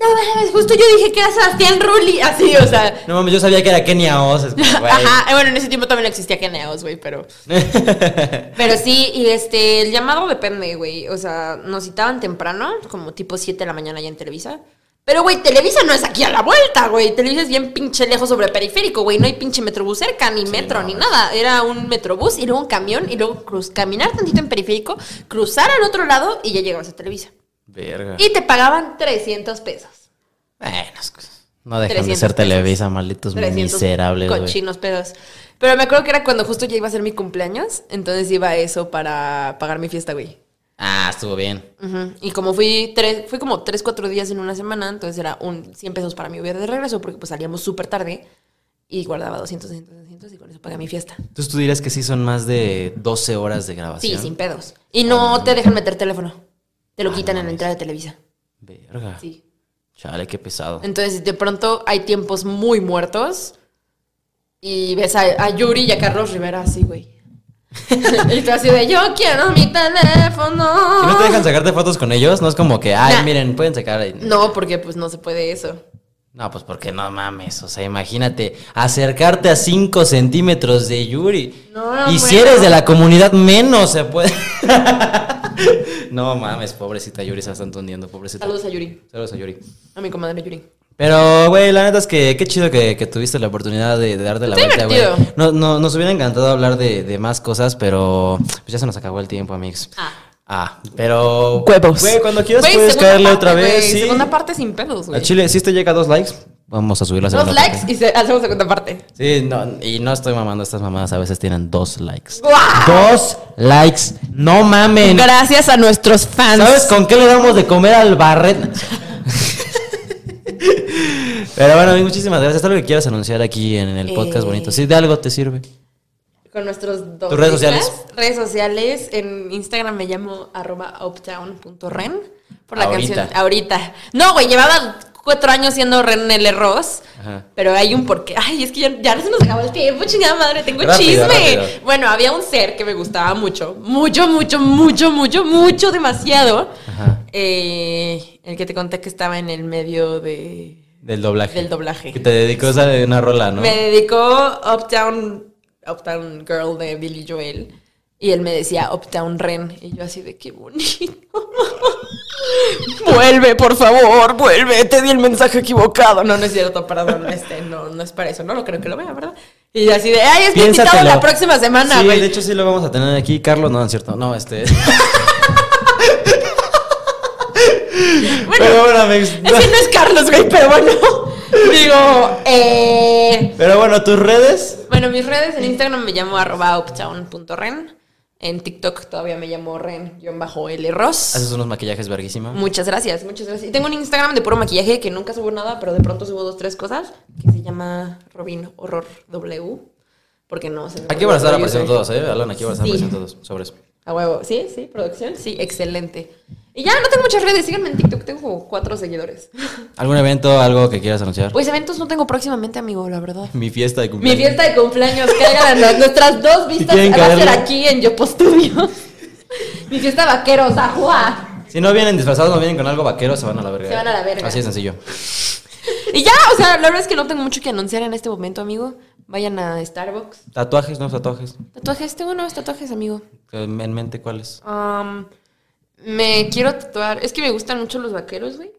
No mames, justo yo dije que era Sebastián Rulli, así, o sea. No mames, yo sabía que era Kenia Oz. es como. Ajá, bueno, en ese tiempo también existía Keneos, güey, pero. Pero sí, y este, el llamado depende, güey. O sea, nos citaban temprano, como tipo 7 de la mañana ya en Televisa. Pero, güey, Televisa no es aquí a la vuelta, güey. Televisa es bien pinche lejos sobre periférico, güey. No hay pinche metrobús cerca, ni metro, no, ni nada. Era un metrobús y luego un camión y luego cruz, caminar tantito en periférico, cruzar al otro lado y ya llegabas a Televisa. Verga. Y te pagaban 300 pesos. Bueno, no dejan de 300 ser pesos. Televisa, malditos 300 miserables. Cochinos pedos. Pero me acuerdo que era cuando justo ya iba a ser mi cumpleaños, entonces iba a eso para pagar mi fiesta, güey. Ah, estuvo bien. Y como fui tres, fui como tres, cuatro días en una semana, entonces era un 100 pesos para mi viaje de regreso, porque pues salíamos súper tarde y guardaba 200, 200, 200 y con eso pagué mi fiesta. Entonces tú dirías que sí son más de 12 horas de grabación. Sí, sin pedos. Y no te dejan meter teléfono. Te lo quitan en la entrada de Televisa. Verga. Sí. Chale, qué pesado. Entonces, de pronto hay tiempos muy muertos y ves a, a Yuri y a Carlos Rivera así, güey. y tú así de, yo quiero mi teléfono. ¿Y no te dejan sacarte fotos con ellos? No es como que, ay, Nah. miren, pueden sacar. ahí. No, porque pues no se puede eso. No, pues porque no mames. O sea, imagínate acercarte a 5 centímetros de Yuri. No, y si eres de la comunidad, menos se puede. no mames, pobrecita Yuri, se la están tundiendo, pobrecita. Saludos a Yuri, Saludos a Yuri. a mi comadre Yuri. Pero, güey, la neta es que qué chido que, que tuviste la oportunidad de, de darte la Está vuelta, güey. No, no, nos hubiera encantado hablar de, de más cosas, pero pues ya se nos acabó el tiempo, amigos. Ah. Ah, pero. Huevos. Güey, cuando quieras Güey, puedes segunda caerle parte, otra vez. güey, Sí. Segunda parte sin pedos, A güey. Chile, si esto llega a dos likes, vamos a subir la Dos segunda likes parte. y se- hacemos segunda parte. Sí, no, y no estoy mamando, estas mamadas a veces tienen dos likes. ¡Guau! Dos likes, no mamen. Gracias a nuestros fans. ¿Sabes con qué le damos de comer al barret? Pero bueno, muchísimas gracias. ¿Algo que quieras anunciar aquí en el podcast Eh. bonito? Sí, de algo te sirve. Con nuestros dos. ¿Tus redes sociales? Redes sociales. En Instagram me llamo arroba uptown.ren. Por la Ahorita. canción. Ahorita. No, güey, llevaba cuatro años siendo Ren L. Ross. Ajá. Pero hay un porqué. Ay, es que ya, ya se nos acabó el tiempo, chingada madre. Tengo Rápido, chisme. rápido. Bueno, había un ser que me gustaba mucho. Mucho, mucho, mucho, mucho, mucho, demasiado. Ajá. Eh, el que te conté que estaba en el medio de. Del doblaje. Del doblaje. Que te dedicó a una rola, ¿no? Me dedicó Uptown, Uptown Girl de Billy Joel. Y él me decía Uptown Ren. Y yo así de qué bonito. vuelve, por favor, vuelve. Te di el mensaje equivocado. No, no es cierto, perdón. Este, no, no es para eso. No, no creo que lo vea, ¿verdad? Y así de, ay, es mi invitado la próxima semana, Sí, güey. de hecho sí lo vamos a tener aquí. Carlos, no, es cierto. No, este. Bueno, Pero bueno, amigos. es que no es Carlos, güey, pero bueno. Digo, eh. Pero bueno, tus redes. Bueno, mis redes en Instagram me llamo arroba uptown.ren. En TikTok todavía me llamo ren-l ross. Haces unos maquillajes verguísima. Muchas gracias, muchas gracias. Y tengo un Instagram de puro maquillaje que nunca subo nada, pero de pronto subo dos, tres cosas, que se llama Robin Horror W. Porque no se me Aquí van a estar apareciendo todos, ¿eh? Alan, aquí van a estar Sí. apareciendo todos. Sobre eso. A huevo. ¿Sí? ¿Sí? ¿Producción? Sí, excelente. Y ya, no tengo muchas redes. Síganme en TikTok. Tengo cuatro seguidores. ¿Algún evento, algo que quieras anunciar? Pues eventos no tengo próximamente, amigo, la verdad. Mi fiesta de Mi cumpleaños. fiesta de cumpleaños, caigan nuestras dos vistas quieren va a ser aquí en Yopo Studios. Mi fiesta vaqueros, ajua. Si no vienen disfrazados, no vienen con algo vaquero, se van a la verga. Se van a la verga. Así de sencillo. Y ya, o sea, la verdad es que no tengo mucho que anunciar en este momento, amigo. Vayan a Starbucks. Tatuajes, no tatuajes. Tatuajes, tengo nuevos tatuajes, amigo. En en mente, ¿cuáles? Me quiero tatuar. Es que me gustan mucho los vaqueros, güey.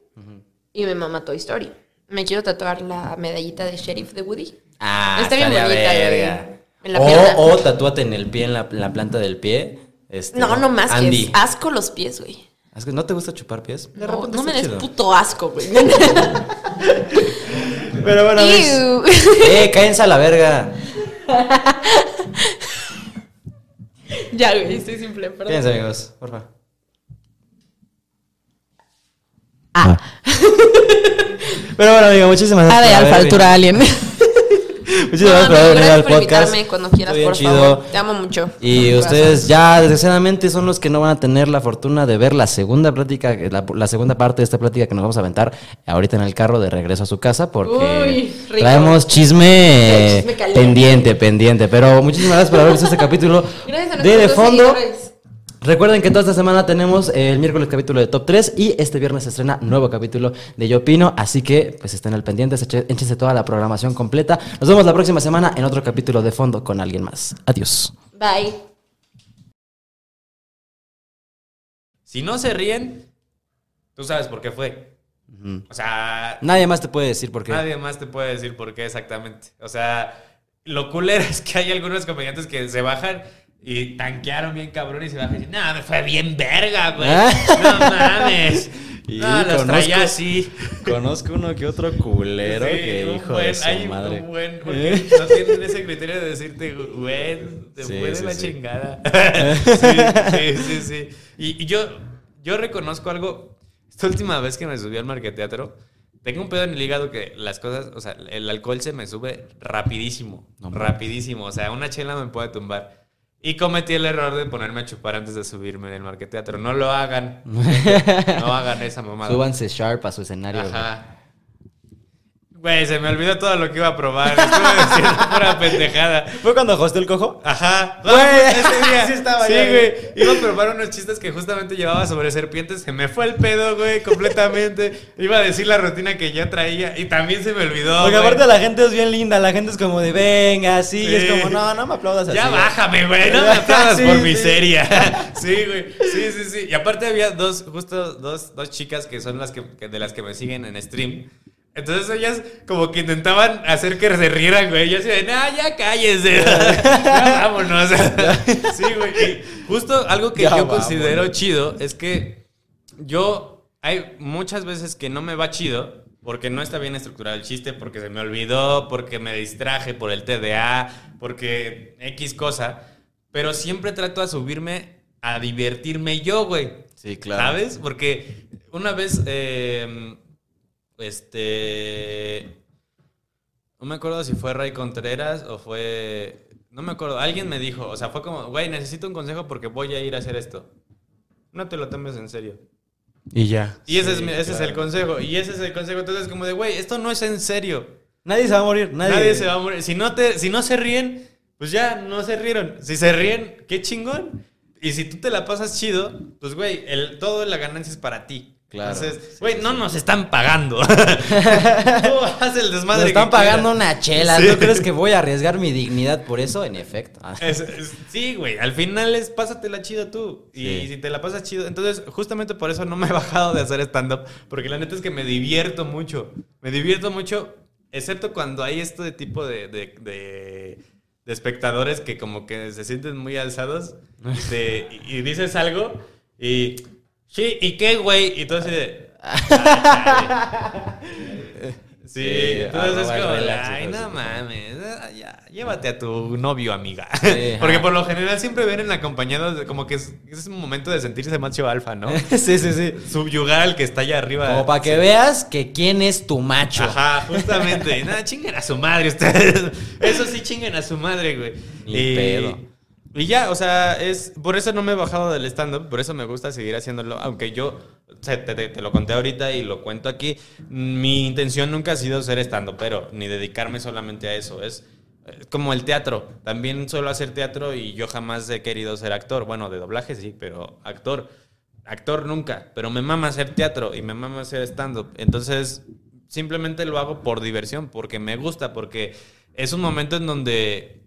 Y me mama Toy Story. Me quiero tatuar la medallita de sheriff de Woody. Ah, Está bien bonita, verga. güey. En la pierna. O, o tatúate en el pie, en la, en la planta del pie. Este, No, no más que Andy. es asco los pies, güey. Que ¿No te gusta chupar pies? De No, no me des puto asco, güey. Pero bueno, ves. Ew. Eh, cállense a la verga. ya, güey, estoy simple, perdón. Quédense, amigos, porfa. Ah. Pero bueno, amigo, muchísimas A gracias. de por alfa altura alien. Muchísimas gracias por haber venido al podcast. invitarme cuando quieras, por favor. Te amo mucho. Y ustedes ya, desgraciadamente, son los que no van a tener la fortuna de ver la segunda plática, la, la segunda parte de esta plática que nos vamos a aventar ahorita en el carro de regreso a su casa, porque Uy, traemos chisme, pendiente, pendiente. Pero muchísimas gracias por haber visto este capítulo Gracias a de De Fondo. seguidores. Recuerden que toda esta semana tenemos el miércoles capítulo de Top 3 y este viernes se estrena nuevo capítulo de Yo Opino, así que pues estén al pendiente, échense toda la programación completa. Nos vemos la próxima semana en otro capítulo de Fondo con alguien más. Adiós. Bye. Si no se ríen, tú sabes por qué fue. O sea, Nadie más te puede decir por qué. nadie más te puede decir por qué exactamente. O sea, lo culero es que hay algunos comediantes que se bajan y tanquearon bien cabrón y se bajan y dicen, no, me fue bien verga, güey. Ah. No mames. Y no, los traía conozco- así. Conozco uno que otro culero Sí, que hijo buen- de su hay madre. un buen, ¿Eh? no tienen ese criterio de decirte, güey, te Sí, fue de sí, la chingada. sí, sí, sí, sí. Y, y yo, yo reconozco algo, esta última vez que me subí al marqueteatro, tengo un pedo en el hígado que las cosas, o sea, el alcohol se me sube rapidísimo, No, rapidísimo, o sea, una chela me puede tumbar. Y cometí el error de ponerme a chupar antes de subirme en el marqueteatro. No lo hagan. No hagan esa mamada. Súbanse sharp a su escenario. Ajá. Güey, se me olvidó todo lo que iba a probar. Estuve diciendo pura pendejada. ¿Fue cuando hosté el cojo? Ajá. Güey, ese día. sí estaba Sí, güey. Iba a probar unos chistes que justamente llevaba sobre serpientes. Se me fue el pedo, güey, completamente. Iba a decir la rutina que ya traía y también se me olvidó. Porque güey. aparte la gente es bien linda, la gente es como de venga, sí, y es como, no, no me aplaudas así. Ya bájame, güey, no me aplaudas Sí, por miseria. Sí, güey. Sí, sí, sí. Y aparte había dos, justo dos, dos chicas que son las que, que- de las que me siguen en stream. Entonces ellas como que intentaban hacer que se rieran, güey. Yo así de, no, ya cállese. ya vámonos. sí, güey. Y justo algo que Ya yo vámonos. considero chido es que yo hay muchas veces que no me va chido porque no está bien estructurado el chiste, porque se me olvidó, porque me distraje por el TDA, porque X cosa, pero siempre trato a subirme a divertirme yo, güey. Sí, claro. ¿Sabes? Porque una vez, eh, este, no me acuerdo si fue Ray Contreras o fue, no me acuerdo, alguien me dijo, o sea, fue como, güey, necesito un consejo porque voy a ir a hacer esto. No te lo tomes en serio. Y ya. Y ese, es, Sí, ese es el consejo. Y ese es el consejo. Entonces, como de, güey, esto no es en serio. Nadie se va a morir, nadie. Nadie, se va a morir. Si no, te, si no se ríen, pues ya no se rieron. Si se ríen, qué chingón. Y si tú te la pasas chido, pues, güey, el, todo la ganancia es para ti. Claro. Entonces, güey, sí, no sí. nos están pagando. Tú haz el desmadre. Nos están que pagando una chela. Sí. ¿Tú crees que voy a arriesgar mi dignidad por eso? En efecto. Es- es- sí, güey. Al final es pásatela chido tú. Y si te la pasas chido. Entonces, justamente por eso no me he bajado de hacer stand-up. Porque la neta es que me divierto mucho. Me divierto mucho. Excepto cuando hay esto de tipo de, de, de- de espectadores que como que se sienten muy alzados. de- y, y dices algo. Y. Sí, ¿y qué, güey? Y tú así de. Sí, entonces es como, ay, no mames, ah, ya, llévate a tu novio, amiga. Sí, Porque por lo general siempre vienen acompañados, de- como que es, es un momento de sentirse macho alfa, ¿no? sí, sí, sí. Subyugar al que está allá arriba. Como para que veas que quién es tu macho. Ajá, justamente. Nada, chinguen a su madre ustedes. Eso sí, chinguen a su madre, güey. Ni y, pedo. Y ya, o sea, es por eso no me he bajado del stand-up, por eso me gusta seguir haciéndolo, aunque yo te, te- te lo conté ahorita y lo cuento aquí. Mi intención nunca ha sido ser stand-up, pero ni dedicarme solamente a eso. Es, es como el teatro. También suelo hacer teatro y yo jamás he querido ser actor. Bueno, de doblaje sí, pero actor. Actor nunca, pero me mama hacer teatro y me mama hacer stand-up. Entonces, simplemente lo hago por diversión, porque me gusta, porque es un momento en donde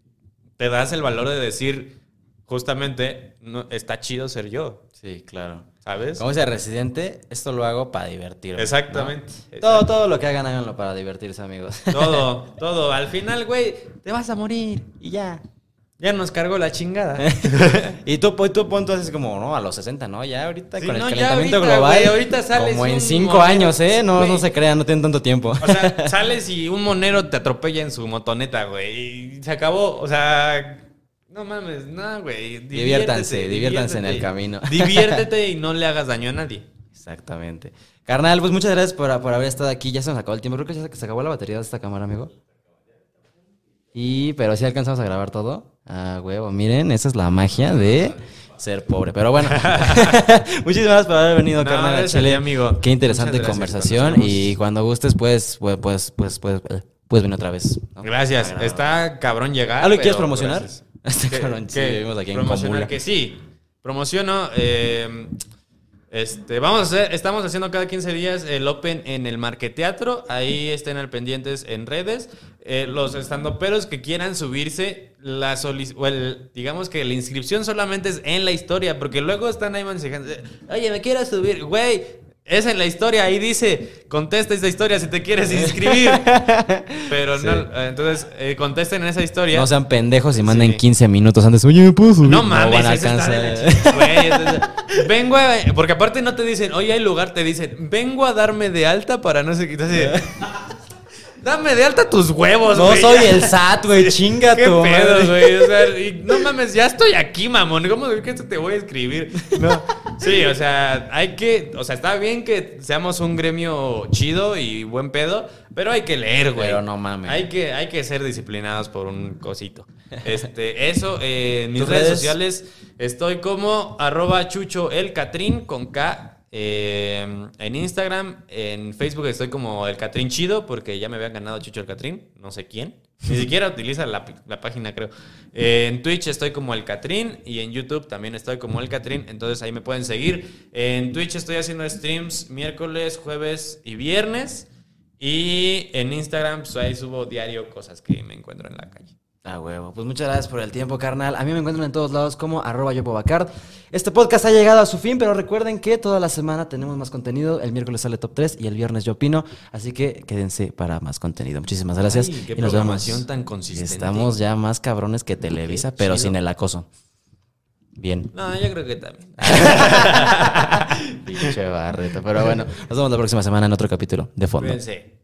te das el valor de decir, justamente, no, está chido ser yo, Sí, claro. ¿sabes? Como dice Residente, esto lo hago para divertirme. Exactamente. ¿no? Todo, todo lo que hagan, háganlo para divertirse, amigos. Todo, todo. Al final, güey, te vas a morir y ya. Ya nos cargó la chingada. y tú, pues, tú pon tú haces como, ¿no? A los 60, ¿no? Ya ahorita Sí, con el no, calentamiento ahorita, global. ahorita sales Como en un 5 momento, años, ¿eh? No, no se crean, no tienen tanto tiempo. O sea, sales y un monero te atropella en su motoneta, güey. Y se acabó. O sea, no mames, no, güey. Diviértanse, diviértanse en el camino. Diviértete y no le hagas daño a nadie. Exactamente. Carnal, pues muchas gracias por, por haber estado aquí. Ya se nos acabó el tiempo. Creo que ya se, se acabó la batería de esta cámara, amigo. Y, pero sí alcanzamos a grabar todo. Ah, huevo. Miren, esa es la magia de ser pobre. Pero bueno, muchísimas gracias por haber venido, No, carnal. a Chile. amigo. Qué interesante conversación. Cuando Y cuando gustes, pues, pues, pues, pues, pues, puedes venir otra vez. ¿no? Gracias. Está cabrón llegar. ¿Algo que quieres promocionar? Está ¿Qué- cabrón, sí, vivimos aquí en Promocionar Comula. que sí. Promociono. eh, este, vamos a hacer, estamos haciendo cada 15 días el Open en el Marqueteatro. Ahí estén al pendientes en redes. Eh, los estandoperos que quieran subirse, la digamos que la inscripción solamente es en la historia, porque luego están ahí mensajando, oye, me quiero subir, güey. Es en la historia, ahí dice, contesta esa historia si te quieres inscribir. Pero no, entonces eh, contesten en esa historia. No sean pendejos y manden Sí. 15 minutos antes. Oye, ¿me puedo subir? No mames, la alcanzar. vengo a, porque aparte no te dicen, oye, hay lugar, te dicen, vengo a darme de alta para no sé qué. Dame de alta tus huevos, No güey. soy el SAT, güey. Chinga ¿Qué tu pedo, güey? O sea, y no mames, ya estoy aquí, mamón. ¿Cómo que esto te voy a escribir? No. Sí, o sea, hay que. O sea, está bien que seamos un gremio chido y buen pedo, pero hay que leer, güey. Pero no mames. Hay que, hay que ser disciplinados por un cosito. Este, eso, eh, en mis ¿Tus redes, redes? sociales estoy como arroba chucho el catrín con K. eh, en Instagram, en Facebook estoy como el Catrín Chido, porque ya me habían ganado Chucho el Catrín, no sé quién. Ni siquiera utiliza la, la página, creo. Eh, en Twitch estoy como el Catrín y en YouTube también estoy como el Catrín, entonces ahí me pueden seguir. En Twitch estoy haciendo streams miércoles, jueves y viernes. Y en Instagram, pues ahí subo diario cosas que me encuentro en la calle. Ah, huevo. Pues muchas gracias por el tiempo, carnal. A mí me encuentran en todos lados como arroba yopobacard. Este podcast ha llegado a su fin, pero recuerden que toda la semana tenemos más contenido. El miércoles sale Top 3 y el viernes yo opino. Así que quédense para más contenido. Muchísimas gracias. Ay, qué y nos vemos. programación tan consistente. Estamos ya más cabrones que Televisa, Qué pero chido. sin el acoso. Bien. No, yo creo que también. Pinche barreto. Pero bueno, nos vemos la próxima semana en otro capítulo de fondo. Cuídense.